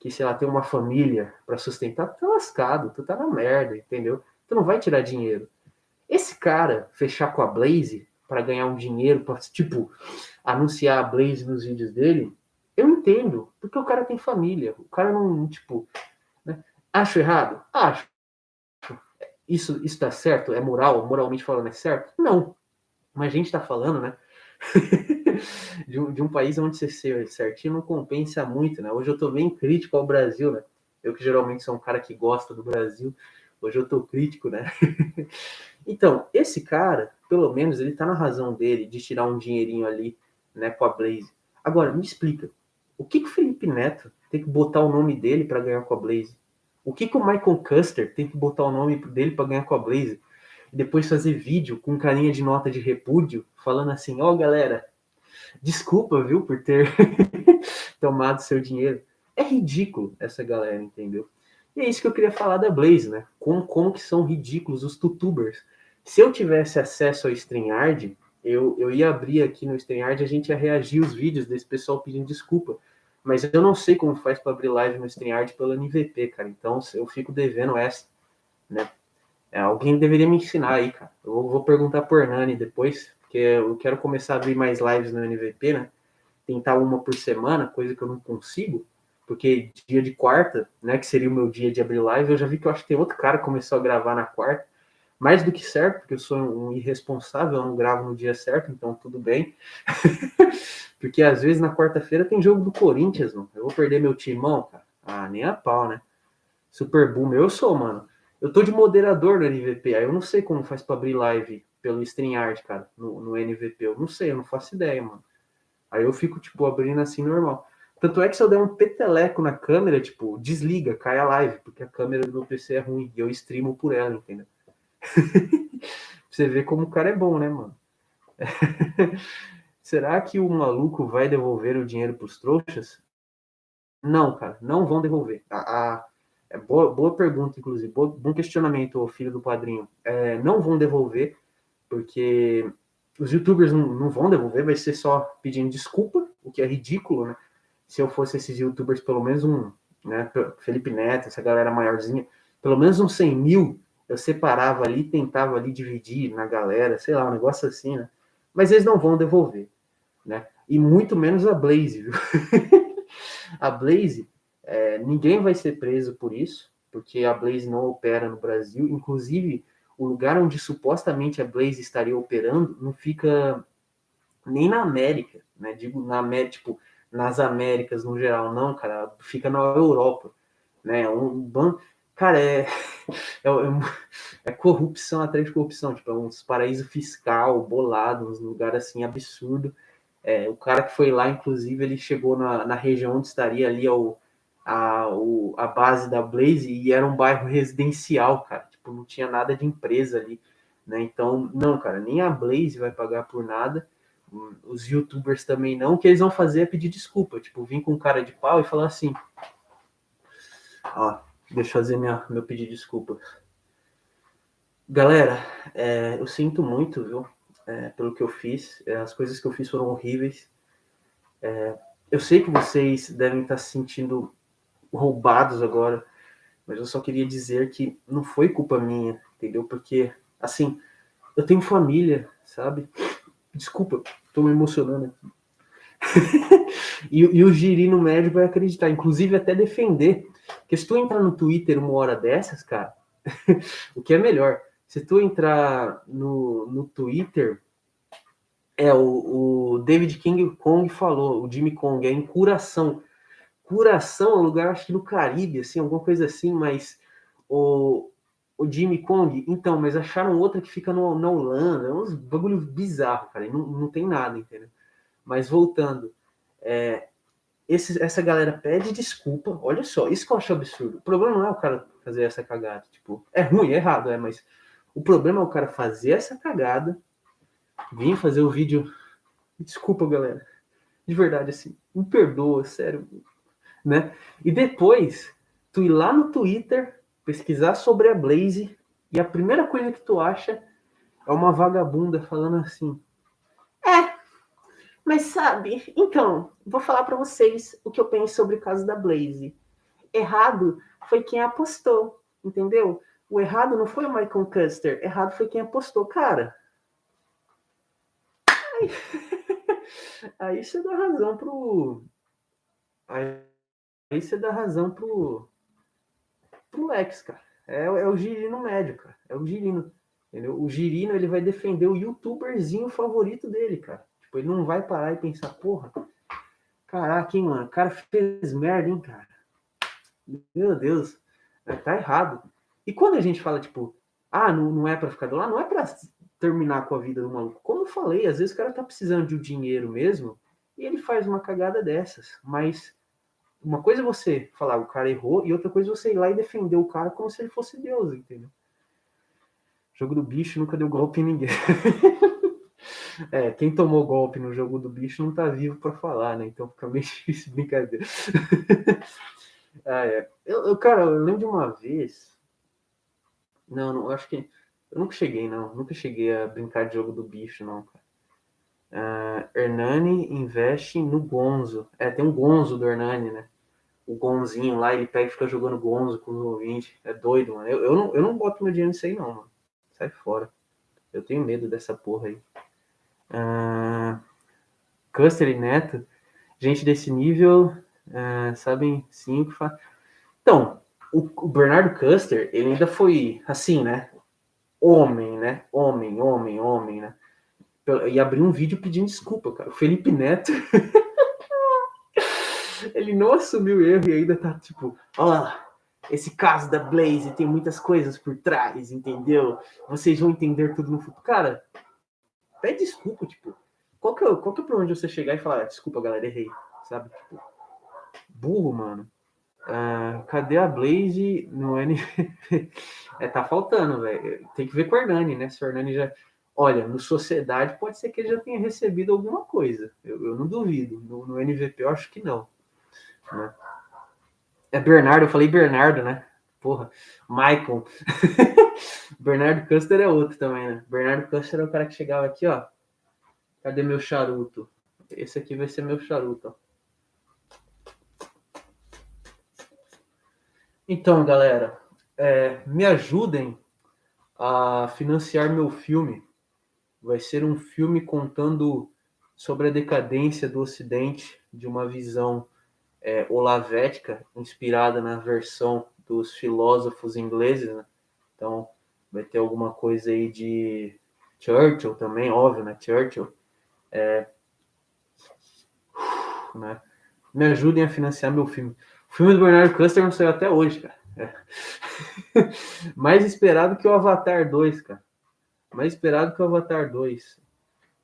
que, sei lá, tem uma família para sustentar, tu tá lascado, tu tá na merda, entendeu? Tu não vai tirar dinheiro. Esse cara fechar com a Blaze para ganhar um dinheiro, pra, tipo, anunciar a Blaze nos vídeos dele, eu entendo, porque o cara tem família. O cara não, tipo, Acho errado? Acho. Isso está certo? É moral? Moralmente falando, é certo? Não. Mas a gente está falando, né? de, um, de, um, país onde você ser certinho não compensa muito, né? Hoje eu tô bem crítico ao Brasil, né? Eu que geralmente sou um cara que gosta do Brasil, hoje eu tô crítico, né? então, esse cara, pelo menos, ele tá na razão dele de tirar um dinheirinho ali, né, com a Blaze. Agora, me explica, o que, que o Felipe Neto tem que botar o nome dele para ganhar com a Blaze? O que, que o Michael Custer tem que botar o nome dele para ganhar com a Blaze? E depois fazer vídeo com carinha de nota de repúdio, falando assim: Ó, oh, galera, desculpa, viu, por ter tomado seu dinheiro. É ridículo essa galera, entendeu? E é isso que eu queria falar da Blaze, né? Como, como que são ridículos os tutubers. Se eu tivesse acesso ao StreamYard, eu, eu ia abrir aqui no StreamYard e a gente ia reagir os vídeos desse pessoal pedindo desculpa. Mas eu não sei como faz para abrir live no StreamYard pelo NVP, cara. Então eu fico devendo essa, né? É, alguém deveria me ensinar aí, cara. Eu vou perguntar por Hernani depois, porque eu quero começar a abrir mais lives no NVP, né? Tentar uma por semana, coisa que eu não consigo, porque dia de quarta, né, que seria o meu dia de abrir live, eu já vi que eu acho que tem outro cara que começou a gravar na quarta. Mais do que certo, porque eu sou um irresponsável, eu não gravo no dia certo, então tudo bem. Porque às vezes na quarta-feira tem jogo do Corinthians, mano. Eu vou perder meu timão, cara. Ah, nem a pau, né? Super Boom, eu sou, mano. Eu tô de moderador no NVP, aí eu não sei como faz para abrir live pelo StreamYard, cara, no, no NVP. Eu não sei, eu não faço ideia, mano. Aí eu fico, tipo, abrindo assim normal. Tanto é que se eu der um peteleco na câmera, tipo, desliga, cai a live, porque a câmera do meu PC é ruim e eu streamo por ela, entendeu? você vê como o cara é bom, né, mano? Será que o maluco vai devolver o dinheiro para os trouxas? Não, cara, não vão devolver. A, a é boa, boa, pergunta, inclusive, boa, bom questionamento, filho do padrinho. É, não vão devolver, porque os youtubers não, não, vão devolver, vai ser só pedindo desculpa, o que é ridículo, né? Se eu fosse esses youtubers, pelo menos um, né, Felipe Neto, essa galera maiorzinha, pelo menos uns 100 mil, eu separava ali, tentava ali dividir na galera, sei lá, um negócio assim, né? Mas eles não vão devolver, né? E muito menos a Blaze, viu? a Blaze, é, ninguém vai ser preso por isso, porque a Blaze não opera no Brasil. Inclusive, o lugar onde supostamente a Blaze estaria operando não fica nem na América, né? Digo na América, tipo, nas Américas no geral, não, cara, fica na Europa, né? Um banco, cara, é, é, é, corrupção atrás de corrupção, tipo, é uns paraíso fiscal bolado, uns lugares assim absurdo. É, o cara que foi lá, inclusive, ele chegou na, na região onde estaria ali o, a, o, a base da Blaze e era um bairro residencial, cara. Tipo, não tinha nada de empresa ali, né? Então, não, cara, nem a Blaze vai pagar por nada os youtubers também não, o que eles vão fazer é pedir desculpa, tipo, vir com cara de pau e falar assim, ó, deixa eu fazer minha, meu pedido de desculpa. Galera, é, eu sinto muito, viu, é, pelo que eu fiz, é, as coisas que eu fiz foram horríveis, é, eu sei que vocês devem estar se sentindo roubados agora, mas eu só queria dizer que não foi culpa minha, entendeu? Porque, assim, eu tenho família, sabe? Desculpa, tô me emocionando aqui. e, e, o girino médio vai acreditar, inclusive até defender. Porque se tu entrar no Twitter uma hora dessas, cara, o que é melhor? Se tu entrar no, no Twitter, é o, o David King Kong falou, o Jimmy Kong, é em Curação. Curação é um lugar, acho que no Caribe, assim, alguma coisa assim, mas o, o Jimmy Kong, então, mas acharam outra que fica no, na Holanda, é uns bagulho bizarro, cara, não, não tem nada, entendeu? Mas voltando, é, esse, essa galera pede desculpa, olha só, isso que eu acho absurdo. O problema não é o cara fazer essa cagada, tipo, é ruim, é errado, é, mas o problema é o cara fazer essa cagada, vir fazer o vídeo, desculpa, galera, de verdade, assim, me perdoa, sério, né? E depois, tu ir lá no Twitter pesquisar sobre a Blaze e a primeira coisa que tu acha é uma vagabunda falando assim: É, mas sabe, então, vou falar para vocês o que eu penso sobre o caso da Blaze. Errado foi quem apostou, entendeu? O errado não foi o Michael Custer, errado foi quem apostou, cara. Aí, aí você dá razão pro. Aí, aí você dá razão pro pro Lex, cara. É, é o girino médio, cara. É o girino. Entendeu? O girino ele vai defender o youtuberzinho favorito dele, cara. Tipo, ele não vai parar e pensar, porra, caraca, hein, mano, o cara fez merda, hein, cara. Meu Deus, é, tá errado. E quando a gente fala, tipo, ah, não, não é para ficar do lado, não é para terminar com a vida do maluco. Como eu falei, às vezes o cara tá precisando de um dinheiro mesmo e ele faz uma cagada dessas. Mas uma coisa é você falar o cara errou, e outra coisa é você ir lá e defender o cara como se ele fosse Deus, entendeu? jogo do bicho nunca deu golpe em ninguém. é, quem tomou golpe no jogo do bicho não tá vivo para falar, né? Então fica meio difícil brincadeira. ah, é. eu, eu, cara, eu lembro de uma vez. Não, não, acho que. Eu nunca cheguei, não. Nunca cheguei a brincar de jogo do bicho, não, cara. Uh, Hernani investe no Gonzo. É, tem um Gonzo do Hernani, né? o Gonzinho lá, ele pega e fica jogando Gonzo com os ouvintes. É doido, mano. Eu, eu, não, eu não boto meu dinheiro nisso aí, não, mano. Sai fora. Eu tenho medo dessa porra aí. Uh, Custer e Neto, gente desse nível, uh, sabem sim o que faz. Então, o, o, Bernardo Custer, ele ainda foi assim, né? Homem, né? Homem, homem, homem, né? E abriu um vídeo pedindo desculpa, cara. O Felipe Neto. ele não assumiu o erro e ainda tá tipo, ó, esse caso da Blaze tem muitas coisas por trás, entendeu? Vocês vão entender tudo no futuro. Cara, pede desculpa, tipo, qual que é, qual que é o problema de você chegar e falar, desculpa, galera, errei, sabe? Tipo, burro, mano. Uh, cadê a Blaze no N? é, tá faltando, velho. Tem que ver com o Hernani, né? Se o Hernani já. Olha, no Sociedade pode ser que ele já tenha recebido alguma coisa. Eu, eu não duvido. No, no NVP eu acho que não. Né? É Bernardo, eu falei Bernardo, né? Porra, Michael. Bernardo Custer é outro também, né? Bernardo Custer é o cara que chegava aqui, ó. Cadê meu charuto? Esse aqui vai ser meu charuto, ó. Então, galera, é, me ajudem a financiar meu filme vai ser um filme contando sobre a decadência do Ocidente, de uma visão é, olavética, inspirada na versão dos filósofos ingleses, né? Então, vai ter alguma coisa aí de Churchill também, óbvio, né? Churchill. É... Né? Me ajudem a financiar meu filme. O filme do Bernardo Custer não saiu até hoje, cara. É. Mais esperado que o Avatar 2, cara. Mais esperado que o Avatar 2.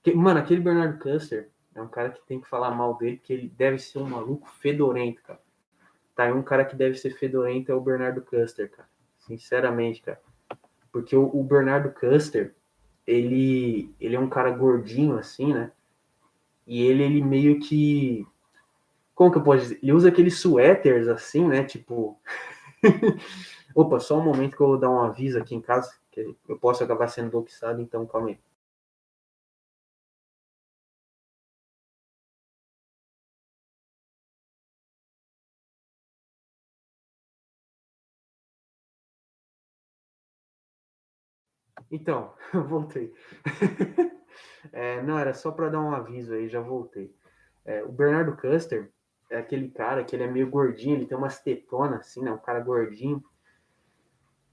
Que, mano, aquele Bernardo Custer é um cara que tem que falar mal dele, porque ele deve ser um maluco fedorento, cara. Tá, um cara que deve ser fedorento é o Bernardo Custer, cara. Sinceramente, cara. Porque o, o Bernardo Custer, ele, ele é um cara gordinho, assim, né? E ele, ele meio que. Como que eu posso dizer? Ele usa aqueles suéteres assim, né? Tipo. Opa, só um momento que eu vou dar um aviso aqui em casa, que eu posso acabar sendo doxado, então calma aí. Então, voltei. é, não, era só para dar um aviso aí, já voltei. É, o Bernardo Custer é aquele cara que ele é meio gordinho, ele tem umas tetonas, assim, né? Um cara gordinho.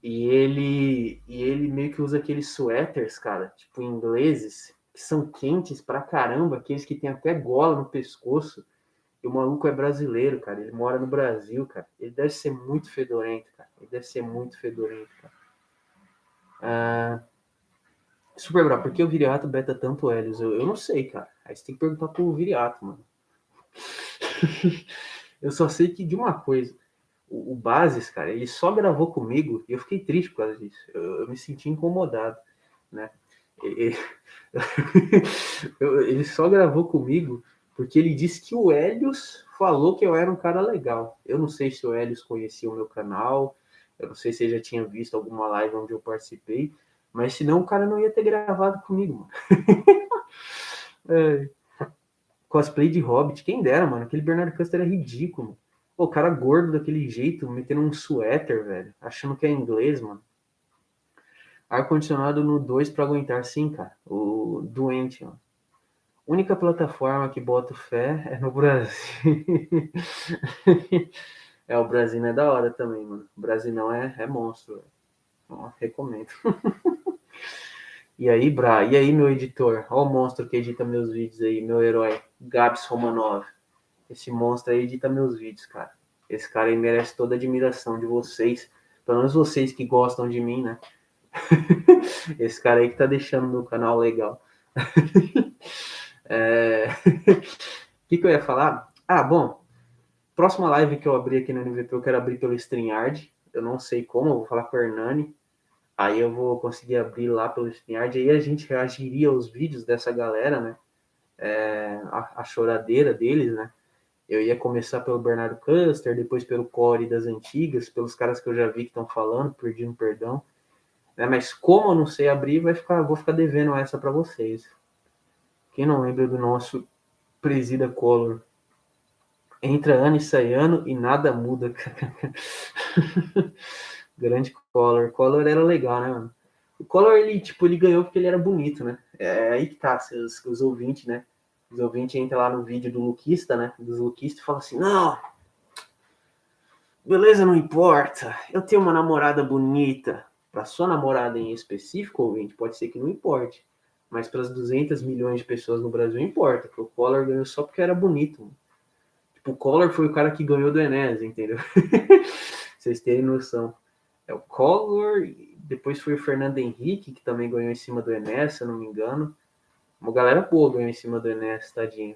E ele, e ele meio que usa aqueles suéteres, cara, tipo ingleses, que são quentes pra caramba, aqueles que tem até gola no pescoço. E o maluco é brasileiro, cara. Ele mora no Brasil, cara. Ele deve ser muito fedorento, cara. Ele deve ser muito fedorento, cara. Ah, super bravo, por que o Viriato beta tanto Helios? Eu, eu não sei, cara. Aí você tem que perguntar pro Viriato, mano. eu só sei que de uma coisa. O, o Bases, cara, ele só gravou comigo e eu fiquei triste por causa disso. Eu, eu me senti incomodado, né? Ele, ele só gravou comigo porque ele disse que o Helios falou que eu era um cara legal. Eu não sei se o Helios conhecia o meu canal, eu não sei se ele já tinha visto alguma live onde eu participei, mas senão o cara não ia ter gravado comigo, mano. é. Cosplay de Hobbit, quem dera, mano. Aquele Bernardo Custer é ridículo. Pô, o cara gordo daquele jeito, metendo um suéter, velho. Achando que é inglês, mano. Ar-condicionado no 2 para aguentar, sim, cara. O doente, ó. Única plataforma que boto fé é no Brasil. É, o Brasil é da hora também, mano. O Brasil não é, é monstro, Ó, recomendo. e aí, Bra, e aí, meu editor? Ó o monstro que edita meus vídeos aí, meu herói, Gabs Romanov. Esse monstro aí edita meus vídeos, cara. Esse cara aí merece toda a admiração de vocês, pelo menos vocês que gostam de mim, né? Esse cara aí que tá deixando meu canal legal. é... O que, que eu ia falar? Ah, bom, Próxima live que eu abri aqui no NVP, eu quero abrir pelo StreamYard. Eu não sei como, eu vou falar com o Hernani. Aí eu vou conseguir abrir lá pelo StreamYard. Aí a gente reagiria aos vídeos dessa galera, né? É, a, a, choradeira deles, né? Eu ia começar pelo Bernardo Custer, depois pelo Core das antigas, pelos caras que eu já vi que estão falando, pedindo perdão. Né? Mas como eu não sei abrir, vai ficar, vou ficar devendo essa para vocês. Quem não lembra do nosso Presida Collor? Entra ano e sai ano e nada muda. Grande Collor. Collor era legal, né, mano? O Collor, ele, tipo, ele ganhou porque ele era bonito, né? É aí que tá, os, os ouvintes, né? Os ouvintes entram lá no vídeo do Luquista, né? Dos Luquistas e falam assim, não, beleza não importa, eu tenho uma namorada bonita. Para sua namorada em específico, ouvinte, pode ser que não importe. Mas para as 200 milhões de pessoas no Brasil importa, que o Collor ganhou só porque era bonito. Mano o Collor foi o cara que ganhou do Enéas, entendeu? Vocês terem noção. É o Collor, depois foi o Fernando Henrique, que também ganhou em cima do Enéas, se eu não me engano. Uma galera boa ganhou em cima do Enéas, tadinho.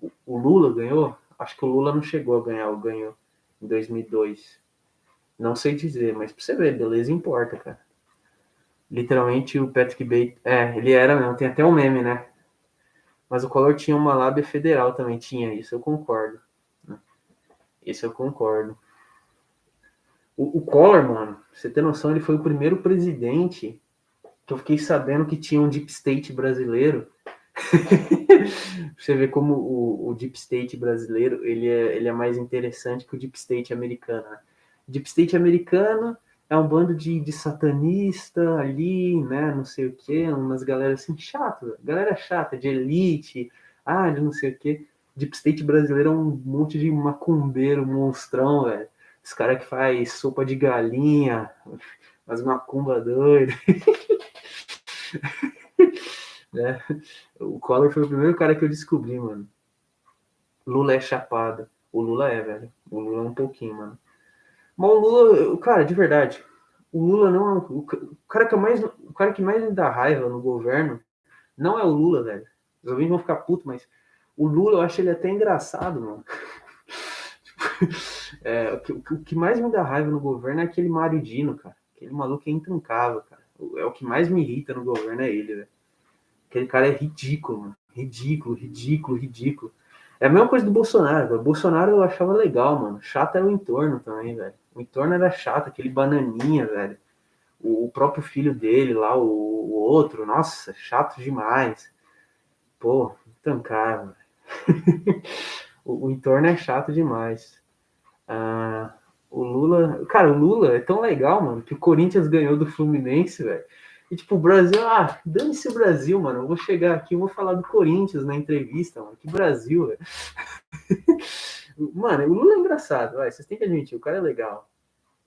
O, o Lula ganhou? Acho que o Lula não chegou a ganhar, o ganhou em 2002. Não sei dizer, mas pra você ver, beleza importa, cara. Literalmente o Patrick Bates. É, ele era mesmo, tem até um meme, né? Mas o Collor tinha uma lábia federal também, tinha isso, eu concordo. Esse eu concordo. O, o Collor, mano, você ter noção, ele foi o primeiro presidente que eu fiquei sabendo que tinha um deep state brasileiro. você vê como o, o, deep state brasileiro ele é, ele é mais interessante que o deep state americano. Né? Deep state americano é um bando de, de satanista ali, né? Não sei o quê, umas galera assim, chato, galera chata, de elite, ah, de não sei o quê. Deep State brasileiro é um monte de macumbeiro, monstrão, velho. Os caras que faz sopa de galinha, as macumba doido. né? O Collor foi o primeiro cara que eu descobri, mano. Lula é chapado. O Lula é, velho. O Lula é um pouquinho, mano. Mas o Lula, cara, de verdade, o Lula não é o cara que mais, o cara que mais me dá raiva no governo não é o Lula, velho. Os ouvintes vão ficar putos, mas o Lula eu acho ele até engraçado, mano. é, o, que, o, que, mais me dá raiva no governo é aquele Mário Dino, cara. Aquele maluco é intrancável, cara. É o que mais me irrita no governo é ele, velho. Aquele cara é ridículo, mano. Ridículo, ridículo, ridículo. É a mesma coisa do Bolsonaro, velho. Bolsonaro eu achava legal, mano. Chato era o entorno também, velho. O entorno era chato, aquele bananinha, velho. O, o próprio filho dele lá, o, o, outro, nossa, chato demais. Pô, tancava. o, o entorno é chato demais. Ah, o Lula. Cara, o Lula é tão legal, mano, que o Corinthians ganhou do Fluminense, velho. E tipo, o Brasil, ah, dane-se o Brasil, mano. Eu vou chegar aqui e vou falar do Corinthians na entrevista, mano. Que Brasil, velho. mano, o Lula é engraçado, vai. Vocês têm que admitir, o cara é legal.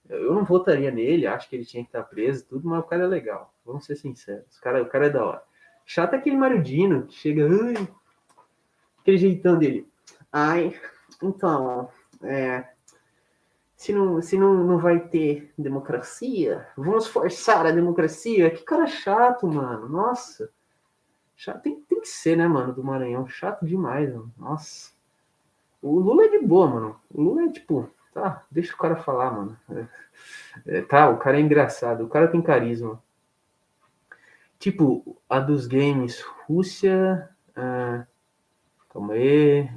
Eu não votaria nele, acho que ele tinha que estar preso tudo, mas o cara é legal. Vamos ser sinceros. O cara, o cara é da hora. Chato é aquele Marudino que chega, ai, aquele jeitão dele. Ai, então, é, se não, se não, não vai ter democracia, vamos forçar a democracia. Que cara chato, mano. Nossa. Chato, tem, tem que ser, né, mano, do Maranhão. Chato demais, mano. Nossa. O Lula é de boa, mano. O Lula é tipo, tá, deixa o cara falar, mano. É, é, tá, o cara é engraçado. O cara tem carisma. Tipo, a dos games, Rússia. Ah, calma aí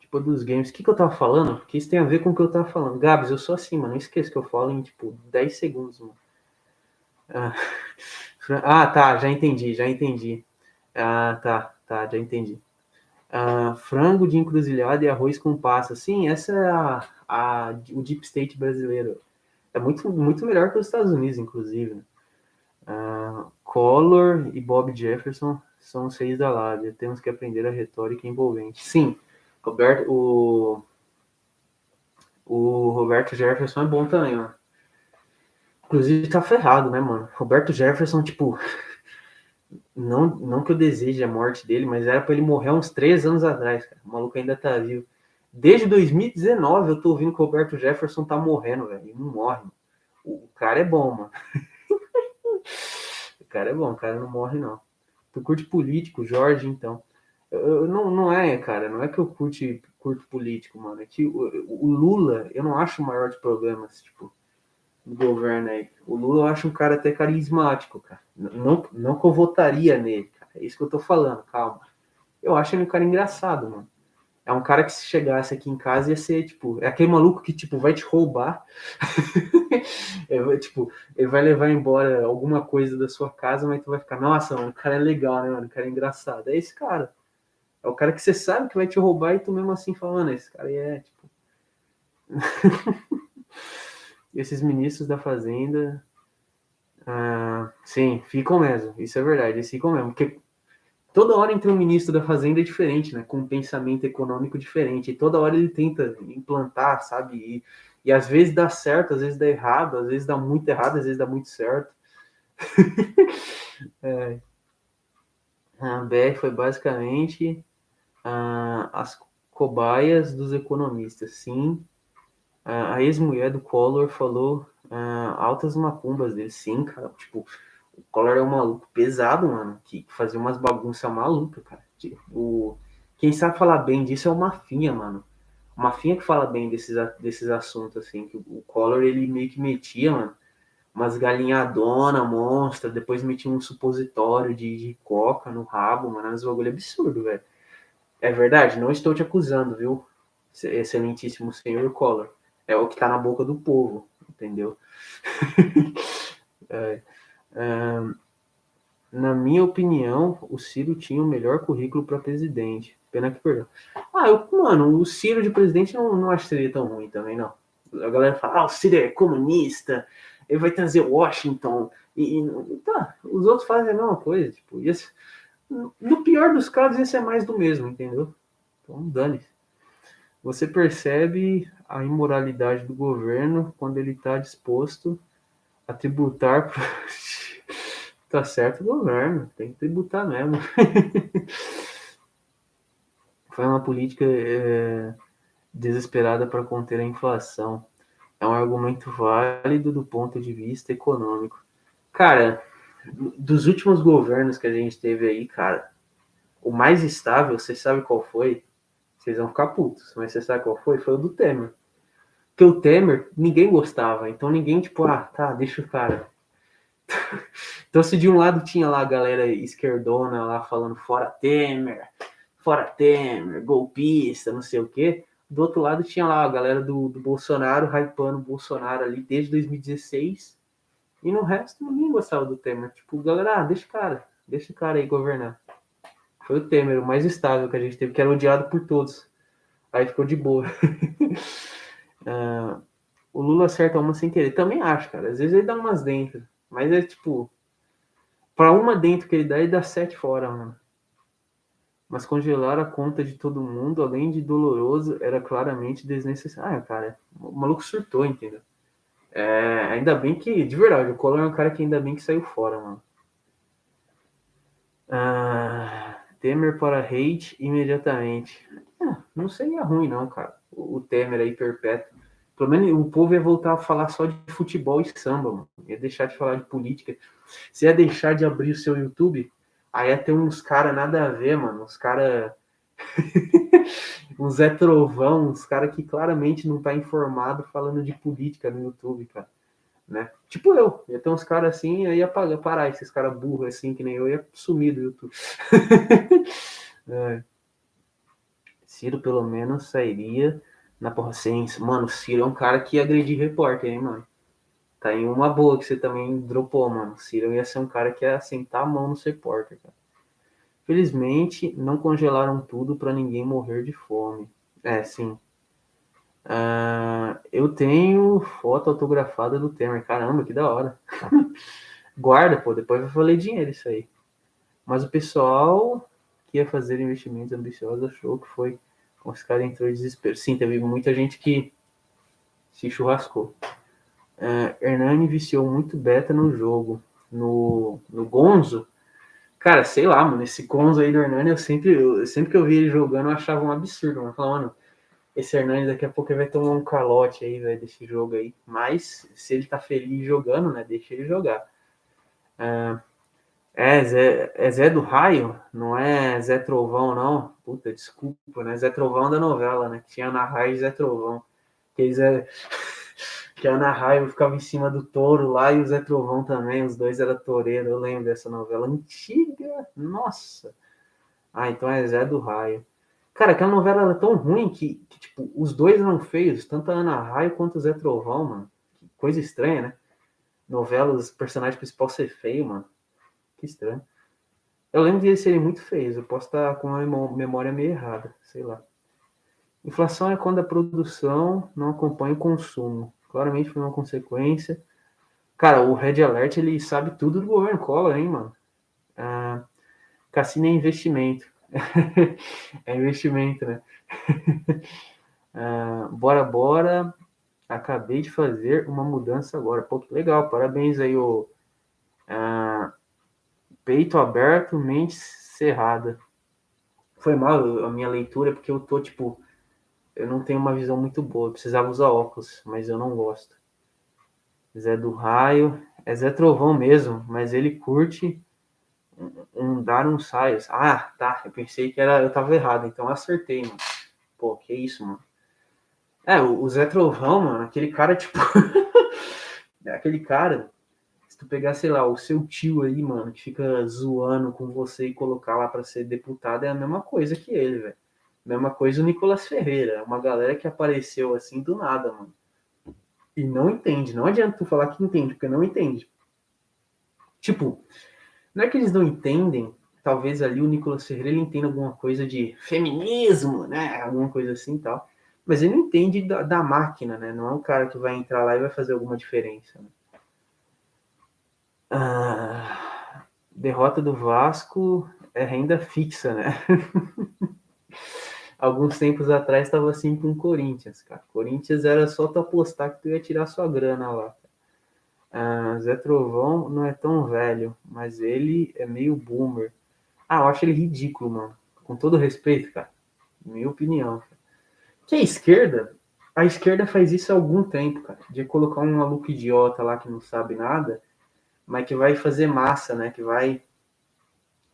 tipo, dos games. O que, que eu tava falando? Porque isso tem a ver com o que eu tava falando. Gabs, eu sou assim, mano. Não esqueça que eu falo em, tipo, 10 segundos, mano. Ah, ah, tá, já entendi, já entendi. Ah, tá, tá, já entendi. Ah, frango de encruzilhada e arroz com passa. Sim, essa é a, a, o deep state brasileiro. É muito, muito melhor que os Estados Unidos, inclusive. Né? Ah, Collor e Bob Jefferson são seis da lábia. Temos que aprender a retórica envolvente. Sim, Roberto, o, o Roberto Jefferson é bom também, mano. Inclusive tá ferrado, né, mano? Roberto Jefferson, tipo, não, não que eu deseje a morte dele, mas era para ele morrer uns três anos atrás, cara. O maluco ainda tá vivo. Desde 2019 eu tô ouvindo que o Roberto Jefferson tá morrendo, velho. Ele não morre. Mano. O cara é bom, mano. o cara é bom, o cara não morre, não. Tu curte político, Jorge, então. Eu, não, não é, cara, não é que eu curte, curto político, mano. É que o, o Lula, eu não acho o maior de problemas, tipo, do governo aí. O Lula eu acho um cara até carismático, cara. Não, não que eu votaria nele, cara. É isso que eu tô falando, calma. Eu acho ele um cara engraçado, mano. É um cara que se chegasse aqui em casa ia ser, tipo, é aquele maluco que, tipo, vai te roubar. é, tipo, ele vai levar embora alguma coisa da sua casa, mas tu vai ficar, nossa, mano, o cara é legal, né, mano? O cara é engraçado. É esse cara. É o cara que você sabe que vai te roubar e tu mesmo assim falando, esse cara é tipo. Esses ministros da Fazenda. Ah, sim, ficam mesmo. Isso é verdade, eles ficam mesmo. Porque toda hora entre um ministro da Fazenda diferente, né? Com um pensamento econômico diferente. E toda hora ele tenta implantar, sabe? E, e às vezes dá certo, às vezes dá errado, às vezes dá muito errado, às vezes dá muito certo. é. A BR foi basicamente ah, as cobaias dos economistas. Sim, ah, a ex-mulher do Collor falou ah, altas macumbas dele. Sim, cara, tipo, o Collor é um maluco pesado, mano, que fazia umas bagunças malucas, cara. O, quem sabe falar bem disso é o Mafinha, mano. O Mafinha que fala bem desses, desses assuntos, assim, que o Collor, ele meio que metia, mano, umas galinhadona monstra, depois metia um supositório de, de coca no rabo, mano, um bagulho absurdo, velho. É verdade, não estou te acusando, viu? Excelentíssimo senhor Collor. É o que está na boca do povo, entendeu? é, na minha opinião, o Ciro tinha o melhor currículo para presidente. Pena que perdeu. Ah, eu, mano, o Ciro de presidente não, não acho que seria tão ruim também, não. A galera fala, ah, o Ciro é comunista, ele vai trazer Washington, e, e tá, os outros fazem a mesma coisa, tipo, esse, no pior dos casos, esse é mais do mesmo, entendeu? Então, dane-se. Você percebe a imoralidade do governo quando ele está disposto a tributar. Pro... tá certo o governo, tem que tributar mesmo. Foi uma política é, desesperada para conter a inflação. É um argumento válido do ponto de vista econômico. Cara, dos últimos governos que a gente teve aí, cara, o mais estável, você sabe qual foi? Vocês vão ficar putos, mas você sabe qual foi? Foi o do Temer. Porque o Temer, ninguém gostava. Então ninguém, tipo, ah, tá, deixa o cara. então se de um lado tinha lá a galera esquerdona lá falando fora Temer, fora Temer, golpista, não sei o quê. Do outro lado tinha lá a galera do, do Bolsonaro hypando o Bolsonaro ali desde 2016. E no resto ninguém gostava do Temer. Tipo, galera, ah, deixa o cara, deixa o cara aí governar. Foi o Temer, o mais estável que a gente teve, que era odiado por todos. Aí ficou de boa. uh, o Lula acerta uma sem querer. Também acho, cara. Às vezes ele dá umas dentro. Mas é tipo. Para uma dentro que ele dá, ele dá sete fora, mano. Mas congelar a conta de todo mundo, além de doloroso, era claramente desnecessário. Ah, cara, o maluco surtou, entendeu? É, ainda bem que, de verdade, o Collor é um cara que ainda bem que saiu fora, mano. Ah, Temer para hate imediatamente. É, não seria ruim, não, cara. O, Temer aí perpétuo. Pelo menos o povo ia voltar a falar só de futebol e samba, mano. Ia deixar de falar de política. Se ia deixar de abrir o seu YouTube, aí ia ter uns caras nada a ver, mano. Uns caras. uns Zé Trovão, uns caras que claramente não tá informado falando de política no YouTube, cara né? Tipo eu, ia ter uns caras assim, aí ia parar, esses caras burros assim, que nem eu, ia sumir do YouTube. é. Ciro, pelo menos, sairia na porra sem. Mano, Ciro é um cara que ia agredir repórter, hein, mano? Tá em uma boa que você também dropou, mano. Ciro ia ser um cara que ia sentar a mão no repórter, cara. Felizmente, não congelaram tudo para ninguém morrer de fome. É, sim. Uh, eu tenho foto autografada do Temer. Caramba, que da hora. Guarda, pô, depois eu falei dinheiro isso aí. Mas o pessoal que ia fazer investimentos ambiciosos achou que foi. Os caras entrou em desespero. Sim, teve muita gente que se churrascou. Uh, Hernani viciou muito beta no jogo. No, no Gonzo. Cara, sei lá, mano. Esse Gonzo aí do Hernani, eu sempre, eu, sempre que eu vi ele jogando, eu achava um absurdo. Mano. Eu falava, mano esse Hernandes daqui a pouco vai tomar um calote aí, velho, desse jogo aí. Mas se ele tá feliz jogando, né? Deixa ele jogar. É, é, Zé, é Zé do Raio, não é Zé Trovão, não. Puta, desculpa, né? Zé Trovão da novela, né? Tinha Ana Raio e Zé Trovão. Que, Zé... que a Ana Raio ficava em cima do touro lá e o Zé Trovão também. Os dois eram toureiro. Eu lembro dessa novela antiga. Nossa. Ah, então é Zé do Raio. Cara, aquela novela era tão ruim que, que, tipo, os dois eram feios, tanto a Ana Raio quanto o Zé Trovão, mano. Coisa estranha, né? Novela, os personagens principais ser feio, mano. Que estranho. Eu lembro de eles serem muito feios. Eu posso estar com uma memória meio errada, sei lá. Inflação é quando a produção não acompanha o consumo. Claramente foi uma consequência. Cara, o Red Alert, ele sabe tudo do governo Collor, hein, mano? Ah, cassino é investimento. é investimento, né? uh, bora, bora. Acabei de fazer uma mudança agora. Pô, que legal. Parabéns aí, o uh, peito aberto, mente cerrada. Foi mal a minha leitura, porque eu tô, tipo, eu não tenho uma visão muito boa. Eu precisava usar óculos, mas eu não gosto. Zé do Raio. É Zé Trovão mesmo, mas ele curte um dar um saias. Ah, tá. Eu pensei que era, eu tava errado, então acertei, mano. Pô, que isso, mano. É, o, Zé Trovão, mano, aquele cara, tipo. é aquele cara. Se tu pegar, sei lá, o seu tio aí, mano, que fica zoando com você e colocar lá para ser deputado, é a mesma coisa que ele, velho. Mesma coisa o Nicolas Ferreira. Uma galera que apareceu assim do nada, mano. E não entende. Não adianta tu falar que entende, porque não entende. Tipo, não é que eles não entendem, talvez ali o Nicolas Ferreira ele entenda alguma coisa de feminismo, né? Alguma coisa assim e tal. Mas ele não entende da, da, máquina, né? Não é um cara que vai entrar lá e vai fazer alguma diferença. Né? Ah, derrota do Vasco é renda fixa, né? Alguns tempos atrás estava assim com o Corinthians, cara. Corinthians era só tu apostar que tu ia tirar sua grana lá. Ah, Zé Trovão não é tão velho, mas ele é meio boomer. Ah, eu acho ele ridículo, mano. Com todo respeito, cara. Minha opinião. Cara. Que a esquerda, a esquerda faz isso há algum tempo, cara. De colocar um maluco idiota lá que não sabe nada, mas que vai fazer massa, né? Que vai.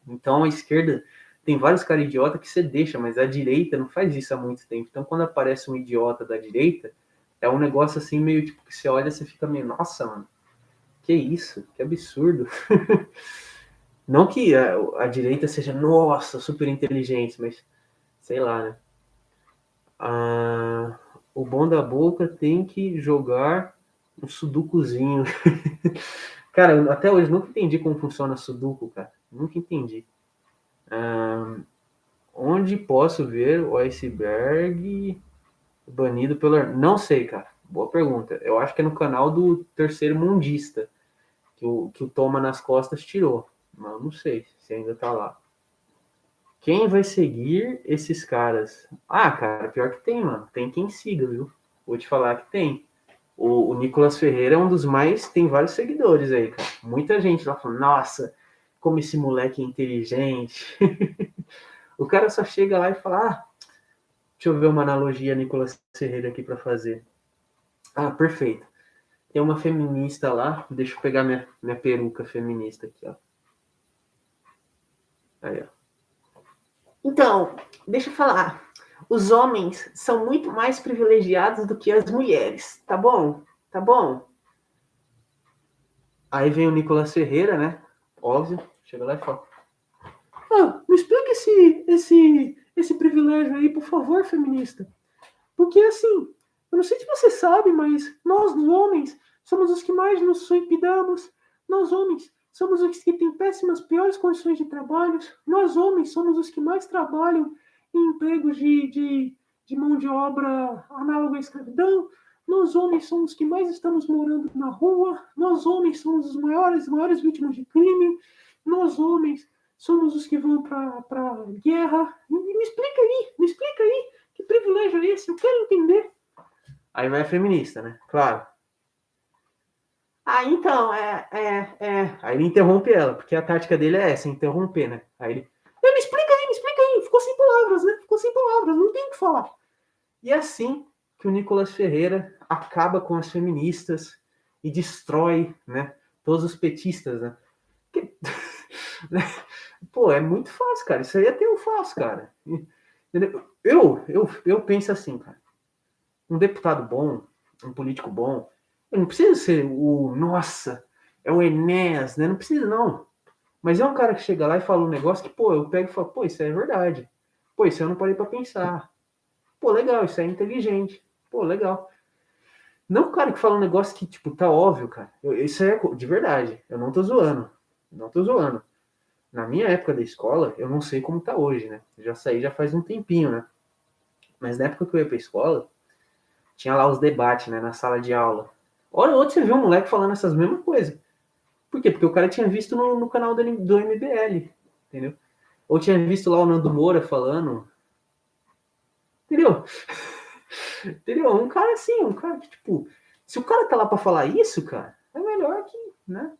Então a esquerda tem vários caras idiota que você deixa, mas a direita não faz isso há muito tempo. Então quando aparece um idiota da direita, é um negócio assim meio tipo que você olha você fica meio, nossa, mano que isso? Que absurdo. Não que a, a, direita seja, nossa, super inteligente, mas sei lá, né? Ah, o bom da boca tem que jogar um sudokuzinho. cara, eu, até hoje nunca entendi como funciona sudoku, cara. Nunca entendi. Ah, onde posso ver o iceberg banido pelo. Não sei, cara. Boa pergunta. Eu acho que é no canal do Terceiro Mundista, que o, que o Toma nas Costas tirou. Mas não sei se ainda tá lá. Quem vai seguir esses caras? Ah, cara, pior que tem, mano. Tem quem siga, viu? Vou te falar que tem. O, o Nicolas Ferreira é um dos mais. Tem vários seguidores aí, cara. Muita gente lá falando, nossa, como esse moleque é inteligente. o cara só chega lá e fala, ah, deixa eu ver uma analogia Nicolas Ferreira aqui para fazer. Ah, perfeito. Tem uma feminista lá. Deixa eu pegar minha, minha peruca feminista aqui, ó. Aí, ó. Então, deixa eu falar. Os homens são muito mais privilegiados do que as mulheres, tá bom? Tá bom? Aí vem o Nicolas Ferreira, né? Óbvio. Chega lá e fala. Ah, me explica esse, esse, esse privilégio aí, por favor, feminista. Porque assim, eu não sei se você sabe, mas nós, homens, somos os que mais nos suicidamos. Nós, homens, somos os que têm péssimas, piores condições de trabalho. Nós, homens, somos os que mais trabalham empregos de, de, de mão de obra análoga à escravidão. Nós, homens, somos os que mais estamos morando na rua. Nós, homens, somos os maiores, maiores vítimas de crime. Nós, homens, somos os que vão para guerra. Me, me explica aí, me explica aí. Que privilégio é esse? Eu quero entender. Aí vai a feminista, né? Claro. Ah, então, é, é, é. Aí ele interrompe ela, porque a tática dele é essa, interromper, né? Aí ele. Me explica aí, me explica aí. Ficou sem palavras, né? Ficou sem palavras, não tem o que falar. E é assim que o Nicolas Ferreira acaba com as feministas e destrói, né? Todos os petistas, né? Que... Pô, é muito fácil, cara. Isso aí é tão fácil, cara. Eu, eu, eu penso assim, cara um deputado bom, um político bom, não precisa ser o, nossa, é o Enéas, né? Não precisa, não. Mas é um cara que chega lá e fala um negócio que, pô, eu pego e falo, pô, isso é verdade. Pô, isso eu não parei para pensar. Pô, legal, isso é inteligente. Pô, legal. Não o cara que fala um negócio que, tipo, tá óbvio, cara. Eu, isso é de verdade. Eu não tô zoando. Não tô zoando. Na minha época da escola, eu não sei como tá hoje, né? Eu já saí já faz um tempinho, né? Mas na época que eu ia pra escola, tinha lá os debates, né, na sala de aula. Olha, onde você viu um moleque falando essas mesmas coisas. Por quê? Porque o cara tinha visto no, no canal do, do MBL, entendeu? Ou tinha visto lá o Nando Moura falando. Entendeu? entendeu? Um cara assim, um cara que, tipo, se o cara tá lá para falar isso, cara, é melhor que, né?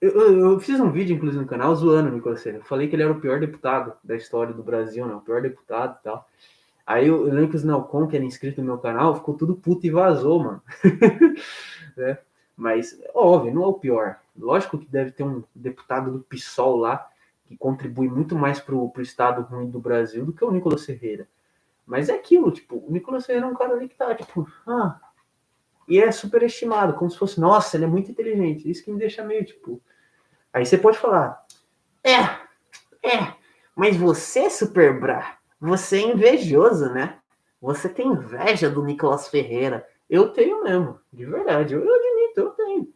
Eu, eu, eu, fiz um vídeo, inclusive, no canal, zoando o Nicolas Eu falei que ele era o pior deputado da história do Brasil, né? O pior deputado e tal. Aí eu, eu lembro que os Nelcon, que era inscrito no meu canal, ficou tudo puto e vazou, mano. né? Mas, óbvio, não é o pior. Lógico que deve ter um deputado do PSOL lá que contribui muito mais pro, pro estado ruim do Brasil do que o Nicolas Ferreira. Mas é aquilo, tipo, o Nicolas Ferreira é um cara ali que tá, tipo, ah, e é superestimado, como se fosse, nossa, ele é muito inteligente. Isso que me deixa meio, tipo. Aí você pode falar, é, é, mas você, Super Bra, você é invejoso, né? Você tem inveja do Nicolas Ferreira. Eu tenho mesmo, de verdade. Eu, eu admito, eu tenho.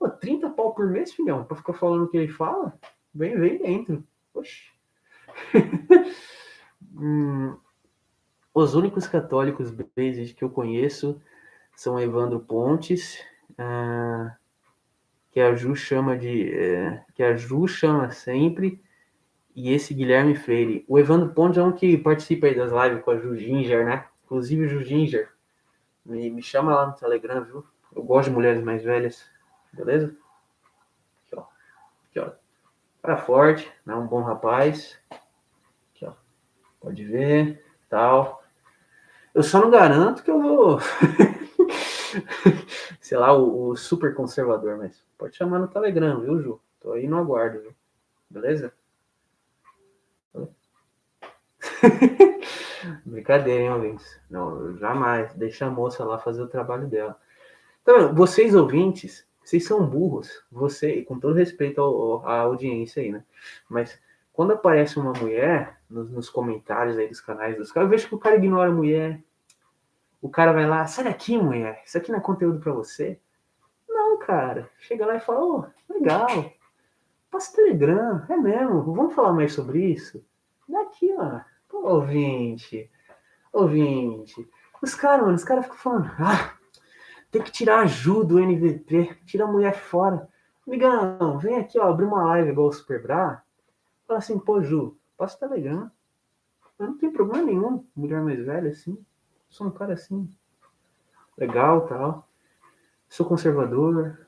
Pô, 30 pau por mês, filhão, pra ficar falando o que ele fala? Vem, vem dentro. Oxi. hum, os únicos católicos basic que eu conheço são Evandro Pontes, uh, que a Ju chama de. É, que a Ju chama sempre. E esse Guilherme Freire. O Evandro Ponte é um que participa aí das lives com a Ju Ginger, né? Inclusive, Ju Ginger. Me, me chama lá no Telegram, viu? Eu gosto de mulheres mais velhas. Beleza? Aqui, ó. Aqui, ó. Cara forte, né? Um bom rapaz. Aqui, ó. Pode ver. Tal. Eu só não garanto que eu vou. Sei lá, o, o, super conservador, mas pode chamar no Telegram, viu, Ju? Tô aí no aguardo, viu? Beleza? Brincadeira, hein, ouvintes? Não, jamais. Deixa a moça lá fazer o trabalho dela. Então, vocês ouvintes, vocês são burros. Você, com todo respeito ao, à audiência aí, né? Mas quando aparece uma mulher nos, nos comentários aí dos canais dos caras, eu vejo que o cara ignora a mulher. O cara vai lá, sai daqui, mulher. Isso aqui não é conteúdo para você. Não, cara. Chega lá e fala, ô, oh, legal. Passa Telegram, é mesmo. Vamos falar mais sobre isso? Daqui, ó. Pô, ouvinte. Ouvinte. Os caras, mano, os caras ficam falando, ah, tem que tirar a Ju do NVP, tira a mulher fora. Amigão, vem aqui, ó, abrir uma live igual o Super Bra. Fala assim, pô, Ju, passa o Telegram. Eu não tem problema nenhum, mulher mais velha, assim. Sou um cara assim, legal tal. Sou conservador.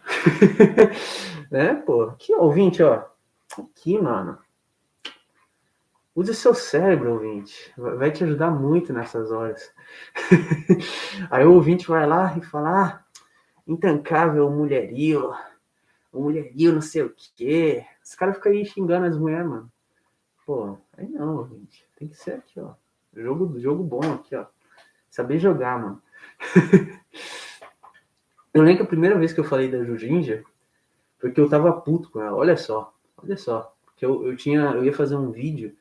né, pô? Aqui, ó, ouvinte, ó. Aqui, mano. Use seu cérebro, ouvinte. Vai te ajudar muito nessas horas. Aí o ouvinte vai lá e fala: ah, intancável mulherio, o mulherio não sei o quê. Os caras ficam aí xingando as mulheres, mano. Pô, aí não, ouvinte. Tem que ser aqui, ó. Jogo, jogo bom aqui, ó. Saber jogar, mano. eu lembro que a primeira vez que eu falei da Jujinja, porque eu tava puto com ela. Olha só, olha só. Porque eu, eu tinha, eu ia fazer um vídeo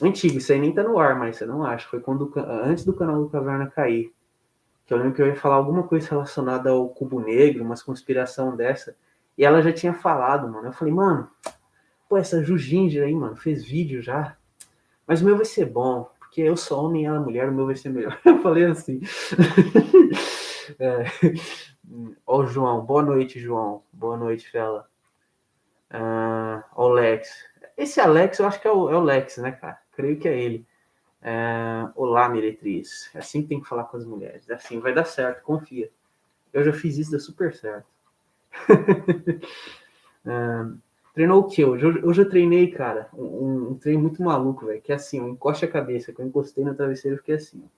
Antigo, isso aí nem tá no ar, mas você não acha. Foi quando antes do canal do Caverna cair. Que eu lembro que eu ia falar alguma coisa relacionada ao cubo negro, umas conspiração dessa. E ela já tinha falado, mano. Eu falei, mano, pô, essa Jujinger aí, mano, fez vídeo já. Mas o meu vai ser bom, porque eu sou homem e ela é mulher, o meu vai ser melhor. Eu falei assim. é. Ó, o João, boa noite, João. Boa noite, Fela. Uh, ó, Lex. Esse Alex, eu acho que é o, é o Lex, né, cara? Creio que é ele. É, Olá, meretriz. É assim que tem que falar com as mulheres. É assim, vai dar certo, confia. Eu já fiz isso, deu super certo. é, treinou o que hoje? Hoje eu treinei, cara, um, um treino muito maluco, velho. Que é assim, eu encoste a cabeça. Que eu encostei no travesseiro e fiquei assim.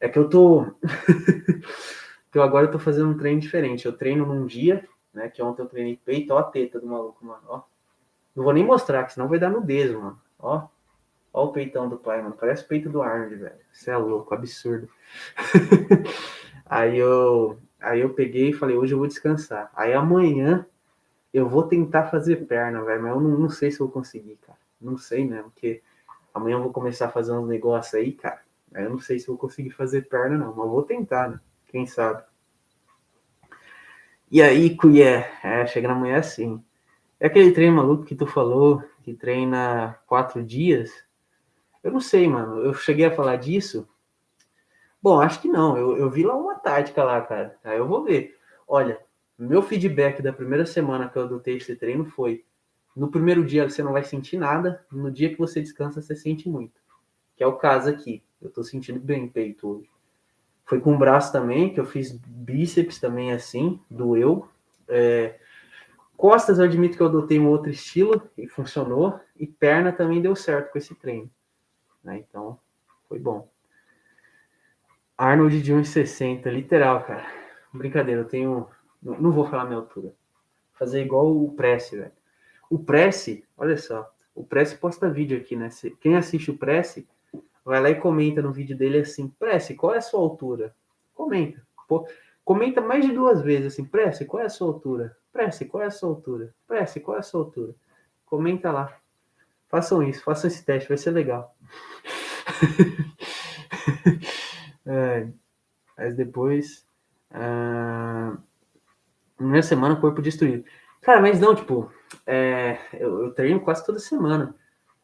É que eu tô. que eu agora eu tô fazendo um treino diferente. Eu treino num dia, né? Que ontem eu treinei peito, ó a teta do maluco, mano. Ó. Não vou nem mostrar, que senão vai dar nudez, mano. Ó. Ó o peitão do pai, mano. Parece o peito do Arnold, velho. Você é louco, absurdo. aí eu aí eu peguei e falei, hoje eu vou descansar. Aí amanhã eu vou tentar fazer perna, velho. Mas eu não, não sei se eu vou conseguir, cara. Não sei mesmo, porque amanhã eu vou começar a fazer uns negócios aí, cara. Aí eu não sei se eu vou conseguir fazer perna, não. Mas vou tentar, né? Quem sabe? E aí, Cuié? É, chega na manhã assim. É aquele treino maluco que tu falou, que treina quatro dias. Eu não sei, mano. Eu cheguei a falar disso. Bom, acho que não. Eu, eu vi lá uma tática lá, cara. Aí eu vou ver. Olha, meu feedback da primeira semana que eu adotei esse treino foi: no primeiro dia você não vai sentir nada, no dia que você descansa, você sente muito. Que é o caso aqui. Eu tô sentindo bem peito hoje. Foi com o braço também, que eu fiz bíceps também assim, doeu. É, Costas, eu admito que eu adotei um outro estilo e funcionou. E perna também deu certo com esse treino. Né? Então, foi bom. Arnold de 1,60, literal, cara. Brincadeira, eu tenho. Não vou falar minha altura. Fazer igual o Prece, velho. O Prece, olha só. O Prece posta vídeo aqui, né? Quem assiste o Prece, vai lá e comenta no vídeo dele assim: Prece, qual é a sua altura? Comenta. Pô, comenta mais de duas vezes assim: Prece, qual é a sua altura? Prece, qual é a sua altura? Prece, qual é a sua altura? Comenta lá. Façam isso, façam esse teste, vai ser legal. é, mas depois. Uh, minha semana, corpo destruído. Cara, mas não, tipo, é, eu, eu, treino quase toda semana.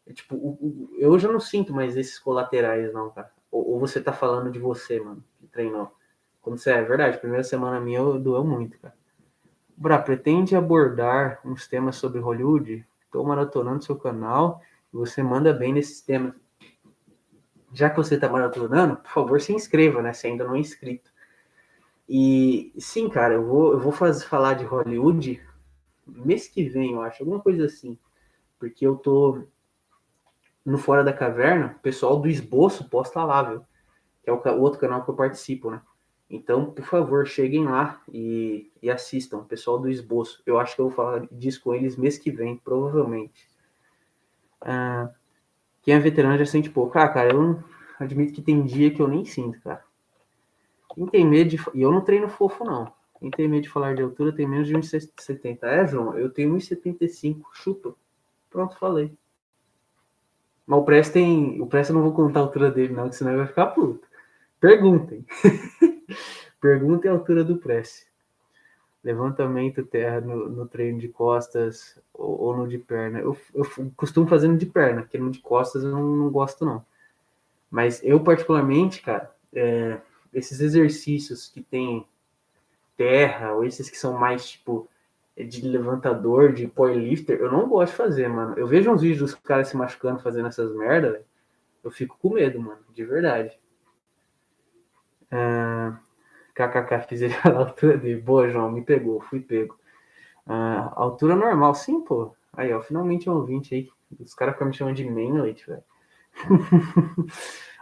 É, tipo, o, o, eu já não sinto mais esses colaterais, não, cara. Ou, ou, você tá falando de você, mano, que treinou. Quando você é verdade, primeira semana minha eu doeu muito, cara. Bra, pretende abordar uns temas sobre Hollywood? Estou maratonando seu canal e você manda bem nesses temas. Já que você está maratonando, por favor, se inscreva, né? Se ainda não é inscrito. E sim, cara, eu vou, eu vou fazer, falar de Hollywood mês que vem, eu acho, alguma coisa assim. Porque eu tô no Fora da Caverna, o pessoal do esboço posta lá, viu? Que é o, o outro canal que eu participo, né? Então, por favor, cheguem lá e, e assistam, pessoal do esboço. Eu acho que eu vou falar disso com eles mês que vem, provavelmente. Ah, quem é veterano já sente pouco. Ah, cara, eu admito que tem dia que eu nem sinto, cara. Quem tem medo de. E eu não treino fofo, não. Quem tem medo de falar de altura tem menos de 1,70. É, João, eu tenho 1,75. Chupa. Pronto, falei. Mas o Press tem. O Press eu não vou contar a altura dele, não, que senão ele vai ficar puto. Perguntem. Perguntem a altura do press. Levantamento terra no, no treino de costas ou, ou, no de perna. Eu, eu costumo fazer no de perna, porque no de costas eu não, não gosto, não. Mas eu, particularmente, cara, é, esses exercícios que tem terra, ou esses que são mais tipo de levantador, de powerlifter, eu não gosto de fazer, mano. Eu vejo uns vídeos dos caras se machucando fazendo essas merda, eu fico com medo, mano, de verdade. Uh, KKK fiz ele a altura dele. Boa, João, me pegou, fui pego. Uh, altura normal, sim, pô. Aí, ó, finalmente é um ouvinte aí. Os caras ficam me chamando de mainlet, velho.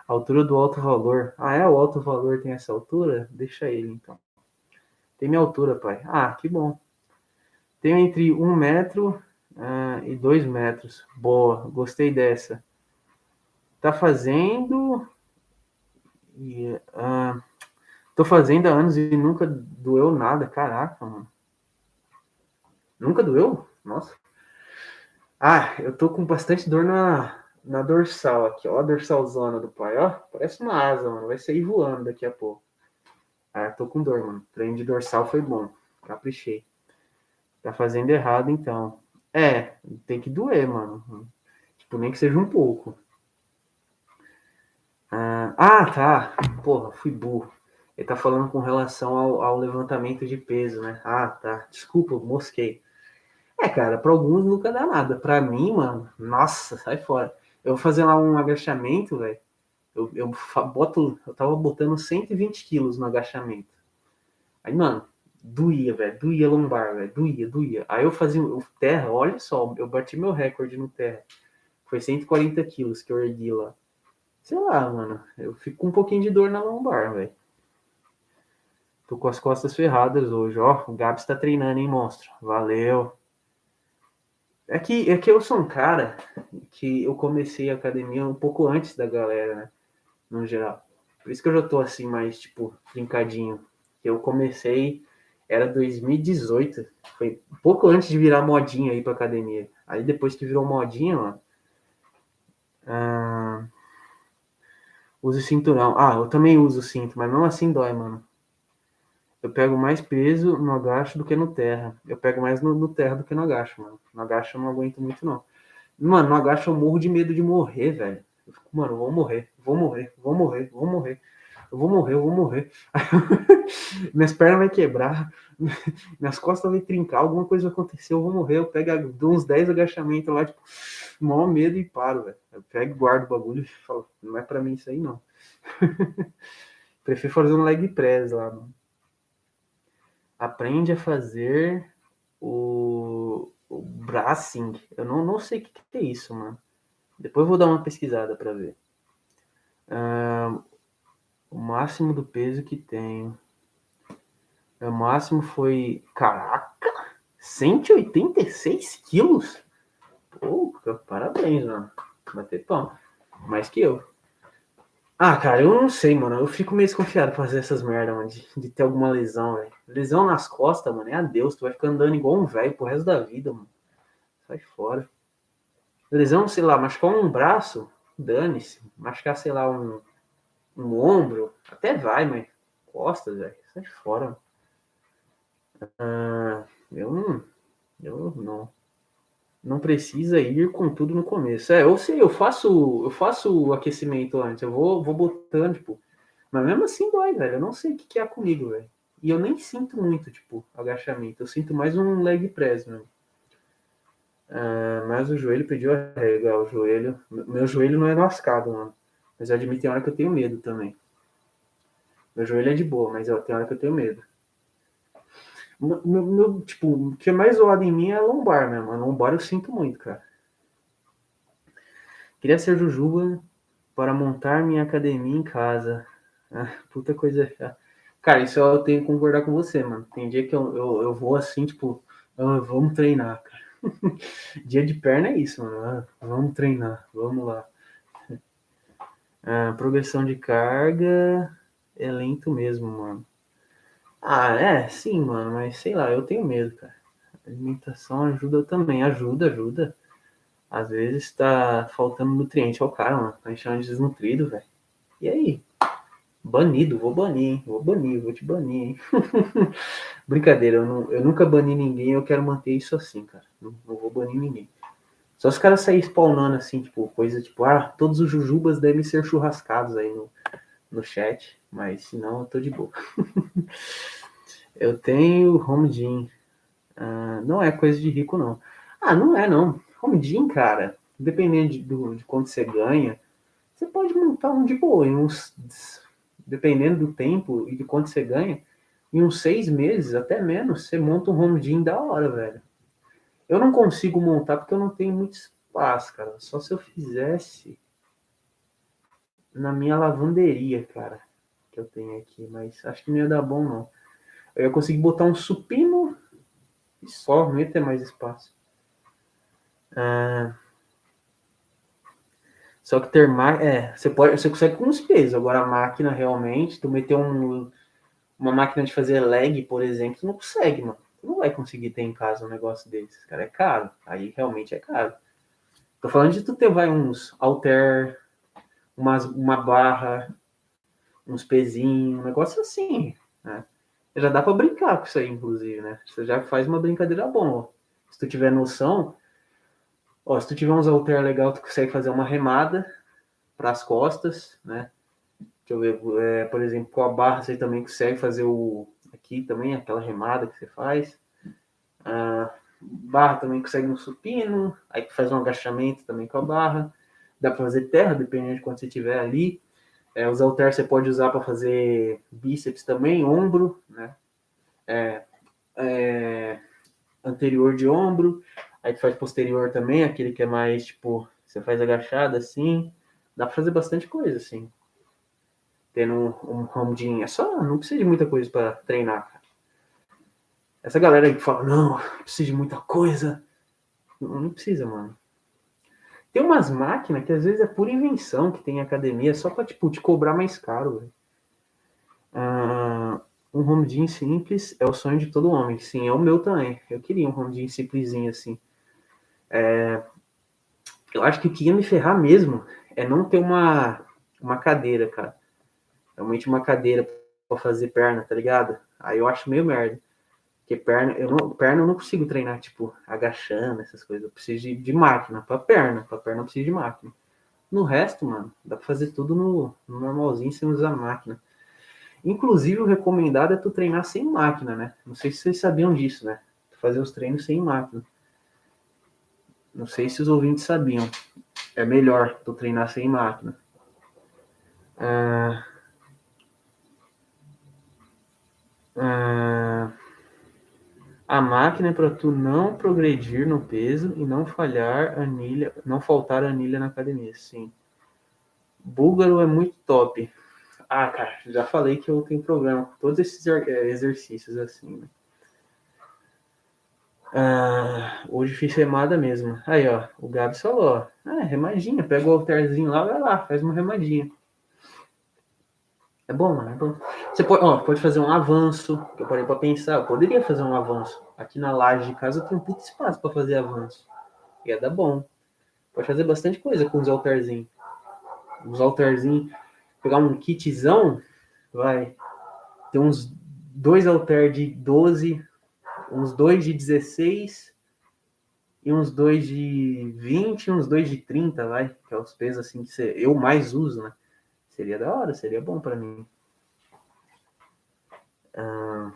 altura do alto valor. Ah, é? O alto valor tem essa altura? Deixa ele, então. Tem minha altura, pai. Ah, que bom. Tenho entre um metro uh, e dois metros. Boa, gostei dessa. Tá fazendo e, uh, tô fazendo há anos e nunca doeu nada. Caraca, mano. Nunca doeu? Nossa. Ah, eu tô com bastante dor na, na dorsal aqui, ó. A dorsalzona do pai, ó. Parece uma asa, mano. Vai sair voando daqui a pouco. Ah, tô com dor, mano. treino de dorsal foi bom. Caprichei. Tá fazendo errado, então. É, tem que doer, mano. Tipo, nem que seja um pouco. Ah, ah, tá. Porra, fui burro. Ele tá falando com relação ao, ao, levantamento de peso, né? Ah, tá. Desculpa, mosquei. É, cara, para alguns nunca dá nada. Para mim, mano, nossa, sai fora. Eu vou fazer lá um agachamento, velho. Eu, eu boto, eu tava botando 120 quilos no agachamento. Aí, mano, doía, velho, doía lombar, velho, doía, doía. Aí eu fazia o terra, olha só, eu bati meu recorde no terra. Foi 140 quilos que eu ergui lá. Sei lá, mano. Eu fico com um pouquinho de dor na lombar, velho. Tô com as costas ferradas hoje, ó. O Gabs tá treinando, hein, monstro? Valeu. É que, é que eu sou um cara que eu comecei a academia um pouco antes da galera, né? No geral. Por isso que eu já tô assim, mais, tipo, brincadinho. Eu comecei, era 2018. Foi um pouco antes de virar modinha aí pra academia. Aí depois que virou modinha, mano. Ah, Use cinturão. Ah, eu também uso cinto, mas não assim dói, mano. Eu pego mais peso no agacho do que no terra. Eu pego mais no, no terra do que no agacho, mano. No agacho eu não aguento muito, não. Mano, no agacho eu morro de medo de morrer, velho. Eu fico, mano, vou morrer, vou morrer, vou morrer, vou morrer. Eu vou morrer, eu vou morrer. Minhas pernas vão quebrar, minhas costas vão trincar, alguma coisa vai acontecer, eu vou morrer. Eu pego uns 10 agachamentos lá, tipo, maior medo e paro, velho. Eu pego guardo o bagulho e falo, não é pra mim isso aí, não. Prefiro fazer um leg press lá, mano. Aprende a fazer o, o bracing. Eu não, não sei o que, que é isso, mano. Depois vou dar uma pesquisada para ver. O máximo do peso que tenho. O máximo foi. Caraca! 186 quilos? Pô, parabéns, mano. Bater pão. Mais que eu. Ah, cara, eu não sei, mano. Eu fico meio desconfiado pra fazer essas merda, mano, de, de ter alguma lesão, velho. Lesão nas costas, mano, é adeus. Tu vai ficar andando igual um velho pro resto da vida, mano. Sai fora. Lesão, sei lá, machucar um braço, dane-se. Machucar, sei lá, um, um ombro, até vai, mas costas, velho. Sai fora. Ah, eu não. Eu não não precisa ir com tudo no começo. É, eu sei, eu faço, eu faço o aquecimento antes, eu vou, vou botando, tipo, mas mesmo assim dói, velho. Eu não sei o que, que é comigo, velho. E eu nem sinto muito, tipo, agachamento. Eu sinto mais um leg press mesmo. Ah, mas o joelho pediu arrega. O joelho. Meu joelho não é lascado, mano. Mas eu admito tem hora que eu tenho medo também. Meu joelho é de boa, mas eu, tem hora que eu tenho medo. Meu, meu, tipo, o que é mais zoado em mim é a lombar mesmo. A lombar eu sinto muito, cara. Queria ser Jujuba para montar minha academia em casa. Ah, puta coisa. Cara, isso eu tenho que concordar com você, mano. Tem dia que eu, eu, eu vou assim, tipo, ah, vamos treinar, cara. dia de perna é isso, mano. Ah, vamos treinar, vamos lá. Ah, progressão de carga é lento mesmo, mano. Ah, é, sim, mano, mas sei lá, eu tenho medo, cara. alimentação ajuda também, ajuda, ajuda. Às vezes tá faltando nutriente ao cara, mano. Tá enchendo de desnutrido, velho. E aí? Banido, vou banir, hein? Vou banir, vou te banir, hein? Brincadeira, eu, não, eu nunca bani ninguém, eu quero manter isso assim, cara. Não, não vou banir ninguém. Só os caras saírem spawnando assim, tipo, coisa tipo, ah, todos os jujubas devem ser churrascados aí no, no chat, mas se não, eu tô de boa. eu tenho home gym. Ah, não é coisa de rico, não. Ah, não é, não. Home gym, cara, dependendo de, do, de quanto você ganha, você pode montar um de boa, em uns, dependendo do tempo e de quanto você ganha, em uns seis meses, até menos, você monta um home gym da hora, velho. Eu não consigo montar porque eu não tenho muito espaço, cara. Só se eu fizesse na minha lavanderia, cara, que eu tenho aqui, mas acho que não ia dar bom, não. Eu ia conseguir botar um supino e só, não ia ter mais espaço. Ah, só que ter máquina, é, você pode, você consegue com os pesos. Agora a máquina realmente, tu meter um, uma máquina de fazer leg, por exemplo, não consegue, mano. Tu não vai conseguir ter em casa um negócio desses, cara. É caro. Aí realmente é caro. Tô falando de tu ter, vai, uns alter umas, uma barra, uns pezinhos, um negócio assim, né? Já dá para brincar com isso aí, inclusive, né? Você já faz uma brincadeira boa. Se tu tiver noção, ó, se tu tiver uns alter legal, tu consegue fazer uma remada para as costas, né? Deixa eu ver, é, por exemplo, com a barra você também consegue fazer o aqui também aquela remada que você faz. Ah, barra também consegue um supino, aí faz um agachamento também com a barra dá para fazer terra, dependendo de quanto você tiver ali. É, os halteres você pode usar para fazer bíceps também, ombro, né? É, é, anterior de ombro, aí faz posterior também, aquele que é mais tipo, você faz agachada assim, dá para fazer bastante coisa assim. Tendo um, home gym, é só, não precisa de muita coisa para treinar, cara. Essa galera que fala, não, precisa de muita coisa, não, não precisa, mano. Tem umas máquinas que às vezes é pura invenção que tem academia só para tipo, te cobrar mais caro. Uh, um home gym simples é o sonho de todo homem. Sim, é o meu também. Eu queria um home gym simplesinho assim. É, eu acho que o que ia me ferrar mesmo é não ter uma, uma cadeira, cara. Realmente uma cadeira para fazer perna, tá ligado? Aí eu acho meio merda. Porque perna, eu não, perna eu não consigo treinar, tipo, agachando, essas coisas. Eu preciso de, de máquina. Pra perna, pra perna eu preciso de máquina. No resto, mano, dá pra fazer tudo no, no normalzinho sem usar máquina. Inclusive, o recomendado é tu treinar sem máquina, né? Não sei se vocês sabiam disso, né? Fazer os treinos sem máquina. Não sei se os ouvintes sabiam. É melhor tu treinar sem máquina. Ah, ah, a máquina é para tu não progredir no peso e não falhar anilha, não faltar anilha na academia, sim. Búlgaro é muito top. Ah, cara, já falei que eu tenho problema com todos esses é, exercícios assim, né? Ah, hoje fiz remada mesmo. Aí, ó, o Gabs falou, ó, ah, remadinha, pega o alterzinho lá, vai lá, faz uma remadinha. É bom, mano, é. Você pode, ó, pode fazer um avanço, que eu parei para pensar, eu poderia fazer um avanço. Aqui na laje de casa eu tenho muito espaço para fazer avanço. Ia dar bom. Pode fazer bastante coisa com os alterzinhos. Os alterzinhos, pegar um kitzão, vai ter uns dois alter de 12, uns dois de 16 e uns dois de 20 e uns dois de 30, vai, que é os pesos assim que você, eu mais uso, né? Seria da hora, seria bom para mim. Ah,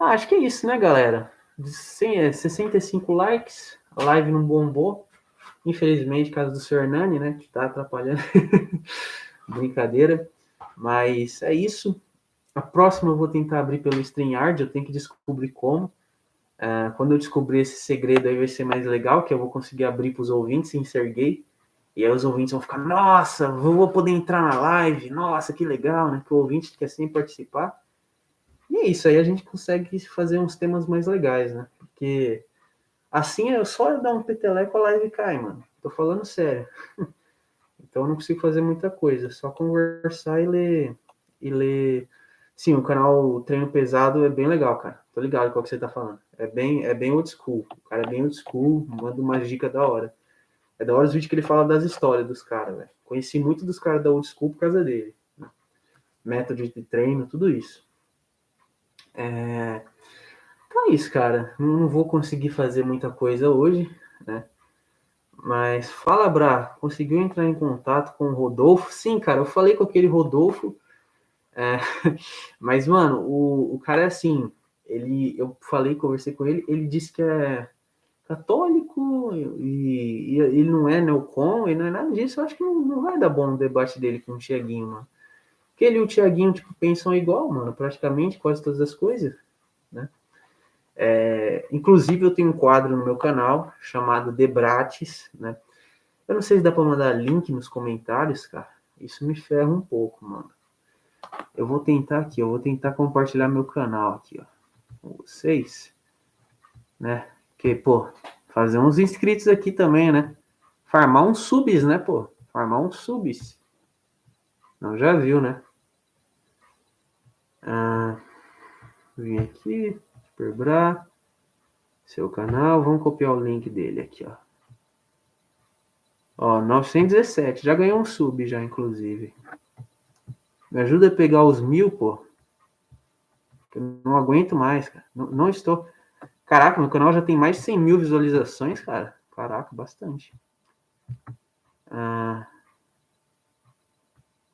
acho que é isso, né, galera? 65 é, likes, live não bombou. Infelizmente, caso do Sr. Hernani, né, que tá atrapalhando. Brincadeira. Mas é isso. A próxima eu vou tentar abrir pelo StreamYard, eu tenho que descobrir como. Uh, quando eu descobrir esse segredo aí vai ser mais legal, que eu vou conseguir abrir para os ouvintes sem ser gay. E aí os ouvintes vão ficar, nossa, vou poder entrar na live, nossa, que legal, né? Que o ouvinte quer sempre participar. E é isso, aí a gente consegue fazer uns temas mais legais, né? Porque assim é só dar um peteleco, a live cai, mano. Tô falando sério. Então eu não consigo fazer muita coisa, só conversar e ler. E ler. Sim, o canal Treino Pesado é bem legal, cara. Tô ligado com o que você tá falando. É bem, é bem old school. O cara é bem old school, manda uma dica da hora. É da hora os vídeos que ele fala das histórias dos caras, velho. Conheci muito dos caras da old school por causa dele. Método de treino, tudo isso. É... Então é isso, cara. Não vou conseguir fazer muita coisa hoje, né? Mas fala, Bra, conseguiu entrar em contato com o Rodolfo? Sim, cara, eu falei com aquele Rodolfo. É... Mas, mano, o, o cara é assim. Ele, eu falei, conversei com ele, ele disse que é católico e, e ele não é neocon, e não é nada disso. Eu acho que não, não vai dar bom o debate dele com o Tiaguinho, mano. Porque ele e o Tiaguinho, tipo, pensam igual, mano, praticamente quase todas as coisas, né? É, inclusive, eu tenho um quadro no meu canal chamado Debrates, né? Eu não sei se dá para mandar link nos comentários, cara. Isso me ferra um pouco, mano. Eu vou tentar aqui, eu vou tentar compartilhar meu canal aqui, ó, com vocês, né? Que, pô, fazer uns inscritos aqui também, né? Farmar uns subs, né, pô? Farmar uns subs. Não, já viu, né? Ah, vim aqui. Superbra, seu canal, vamos copiar o link dele aqui, ó. Ó, 917, já ganhou um sub já, inclusive. Me ajuda a pegar os mil, pô. Eu não aguento mais, cara. Não, não, estou... Caraca, meu canal já tem mais de 100 mil visualizações, cara. Caraca, bastante. Ah,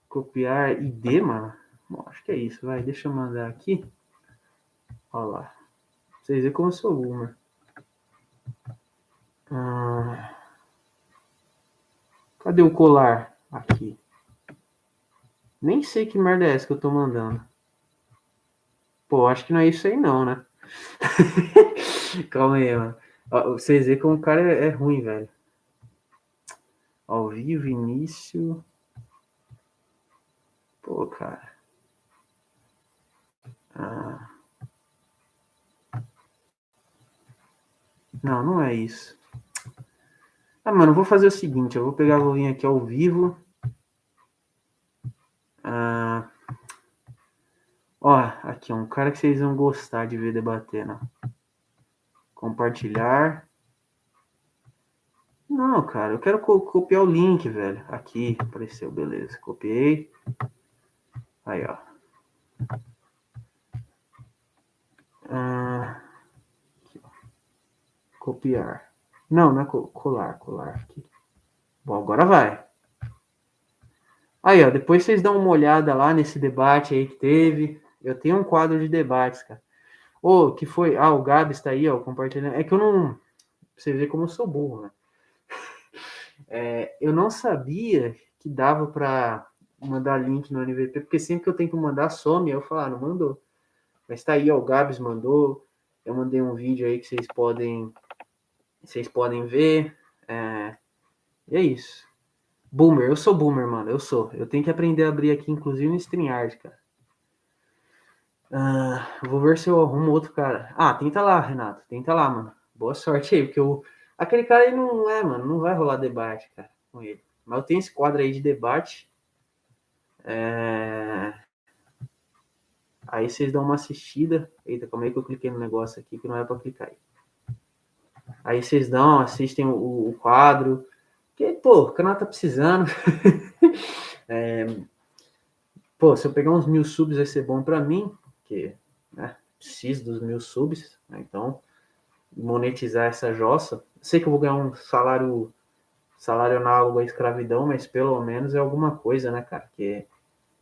copiar ID, mano. Bom, acho que é isso, vai. Deixa eu mandar aqui. Olha lá. Vocês veem como eu sou boomer. Ah, cadê o colar? Aqui. Nem sei que merda é essa que eu tô mandando. Pô, acho que não é isso aí não, né? Calma aí, mano. Vocês veem como o cara é, ruim, velho. Ao vivo, início. Pô, cara. Ah. Não, não é isso. Ah, mano, vou fazer o seguinte, eu vou pegar, vou vir aqui ao vivo. Ah, ó, aqui, um cara que vocês vão gostar de ver debatendo. Compartilhar. Não, cara, eu quero co copiar o link, velho. Aqui, apareceu, beleza. Copiei. Aí, ó. Ah, Copiar. Não, não é colar, colar aqui. Bom, agora vai. Aí, ó, depois vocês dão uma olhada lá nesse debate aí que teve. Eu tenho um quadro de debates, cara. Ô, oh, que foi? Ah, o Gabi está aí, ó, compartilhando. É que eu não. Você ver como eu sou burro, né? É, eu não sabia que dava para mandar link no NVP, porque sempre que eu tento mandar, some. Eu falo, ah, não mandou. Mas tá aí, ó, o Gabs mandou. Eu mandei um vídeo aí que vocês podem vocês podem ver. É... E é isso. Boomer, eu sou boomer, mano. Eu sou. Eu tenho que aprender a abrir aqui, inclusive no StreamYard, cara. Uh, vou ver se eu arrumo outro cara. Ah, tenta lá, Renato. Tenta lá, mano. Boa sorte aí, porque eu... aquele cara aí não é, mano. Não vai rolar debate, cara, com ele. Mas eu tenho esse quadro aí de debate. É... Aí vocês dão uma assistida. Eita, como é que eu cliquei no negócio aqui que não é para clicar aí. Aí vocês dão, assistem o, o quadro. Que, pô, o canal tá precisando. é, pô, se eu pegar uns mil subs vai ser bom para mim, que né, preciso dos mil subs, né, então monetizar essa jossa. Sei que eu vou ganhar um salário salário análogo à escravidão, mas pelo menos é alguma coisa, né, cara? Que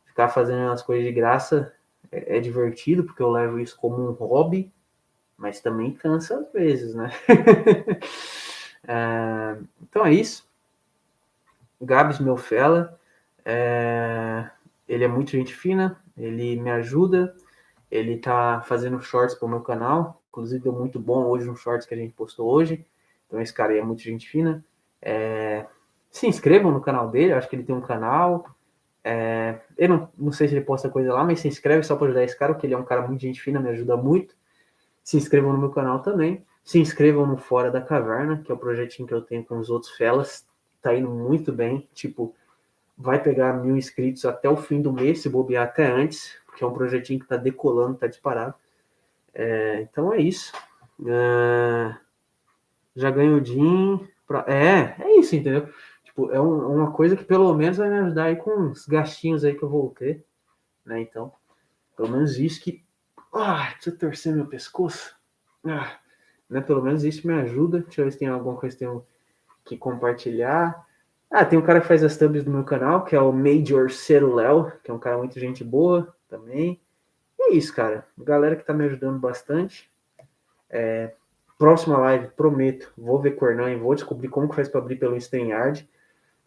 ficar fazendo as coisas de graça é, é divertido, porque eu levo isso como um hobby, mas também cansa às vezes, né? é, então é isso. Gabs, meu fela, é, ele é muito gente fina, ele me ajuda, ele tá fazendo shorts pro meu canal, inclusive deu muito bom hoje um shorts que a gente postou hoje, então esse cara aí é muito gente fina. É, se inscrevam no canal dele, acho que ele tem um canal, é, eu não, não sei se ele posta coisa lá, mas se inscreve só para ajudar esse cara, porque ele é um cara muito gente fina, me ajuda muito. Se inscrevam no meu canal também. Se inscrevam no Fora da Caverna, que é o projetinho que eu tenho com os outros felas. Tá indo muito bem. Tipo, vai pegar mil inscritos até o fim do mês, se bobear até antes, porque é um projetinho que tá decolando, tá disparado. É, então é isso. É, já ganho o DIN. Pra... É, é isso, entendeu? Tipo, é um, uma coisa que pelo menos vai me ajudar aí com os gastinhos aí que eu vou ter, né? Então, pelo menos isso que. Ah, deixa eu torcer meu pescoço. Ah, né? Pelo menos isso me ajuda. Deixa eu ver se tem alguma coisa que tenho que compartilhar. Ah, tem um cara que faz as thumbs do meu canal, que é o Major Ceruléu, que é um cara muito gente boa também. E é isso, cara. Galera que tá me ajudando bastante. É, próxima live, prometo, vou ver Hernan e vou descobrir como que faz para abrir pelo StreamYard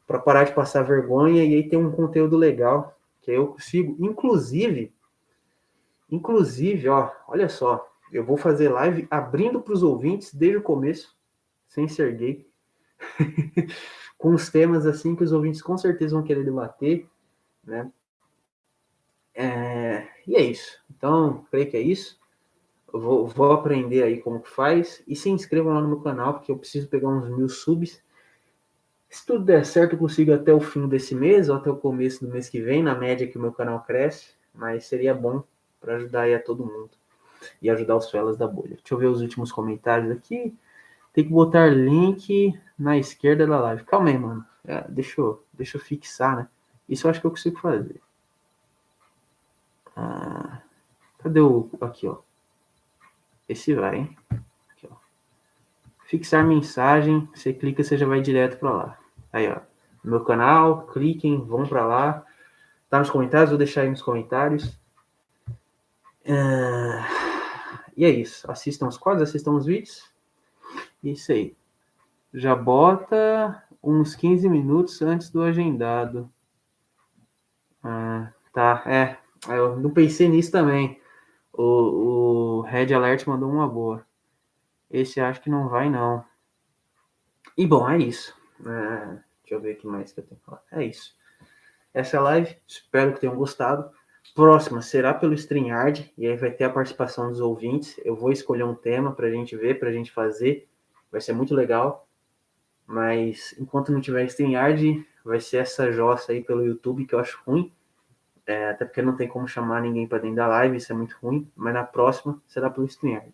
para parar de passar vergonha e aí tem um conteúdo legal que eu consigo, inclusive, inclusive, ó, olha só, eu vou fazer live abrindo para os ouvintes desde o começo, sem ser gay, com os temas assim que os ouvintes com certeza vão querer debater, né? É, e é isso. Então, creio que é isso. Vou, vou aprender aí como que faz. E se inscrevam lá no meu canal, porque eu preciso pegar uns mil subs. Se tudo der certo, eu consigo até o fim desse mês ou até o começo do mês que vem, na média que o meu canal cresce, mas seria bom para ajudar aí a todo mundo e ajudar os felas da bolha. Deixa eu ver os últimos comentários aqui. Tem que botar link na esquerda da live. Calma aí, mano. É, deixa, eu, deixa eu fixar, né? Isso eu acho que eu consigo fazer. Ah, cadê o. Aqui, ó. Esse vai, hein? fixar mensagem, você clica, você já vai direto para lá. Aí, ó, meu canal, cliquem, vão para lá. Tá nos comentários, vou deixar aí nos comentários. Uh, e é isso. Assistam os quadros, assistam os vídeos. Isso aí. Já bota uns 15 minutos antes do agendado. Ah, tá, é. Eu não pensei nisso também. O, o Red Alert mandou uma boa. Esse acho que não vai, não. E bom, é isso. É, deixa eu ver o que mais que eu tenho que falar. É isso. Essa é a live. Espero que tenham gostado. Próxima será pelo StreamYard. E aí vai ter a participação dos ouvintes. Eu vou escolher um tema para a gente ver, para a gente fazer. Vai ser muito legal. Mas enquanto não tiver StreamYard, vai ser essa jossa aí pelo YouTube que eu acho ruim. É, até porque não tem como chamar ninguém para dentro da live, isso é muito ruim. Mas na próxima será pelo StreamYard.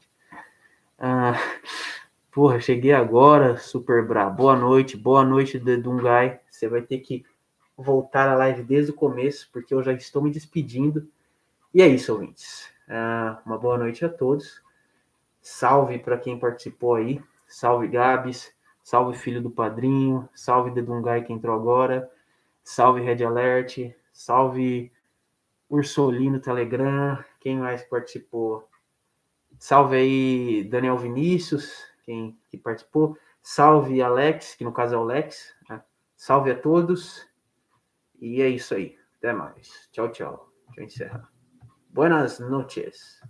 Ah, porra, cheguei agora, super brabo. Boa noite, boa noite, Dungai. Você vai ter que voltar a live desde o começo, porque eu já estou me despedindo. E é isso, ouvintes. Ah, uma boa noite a todos. Salve para quem participou aí. Salve, Gabs. Salve, filho do padrinho. Salve, Dedungai, que entrou agora. Salve, Red Alert. Salve, Ursolino Telegram. Quem mais participou? Salve aí Daniel Vinícius, quem que participou. Salve Alex, que no caso é o Lex. Né? Salve a todos. E é isso aí. Até mais. Tchau, tchau. Deixa eu encerrar. Buenas noches.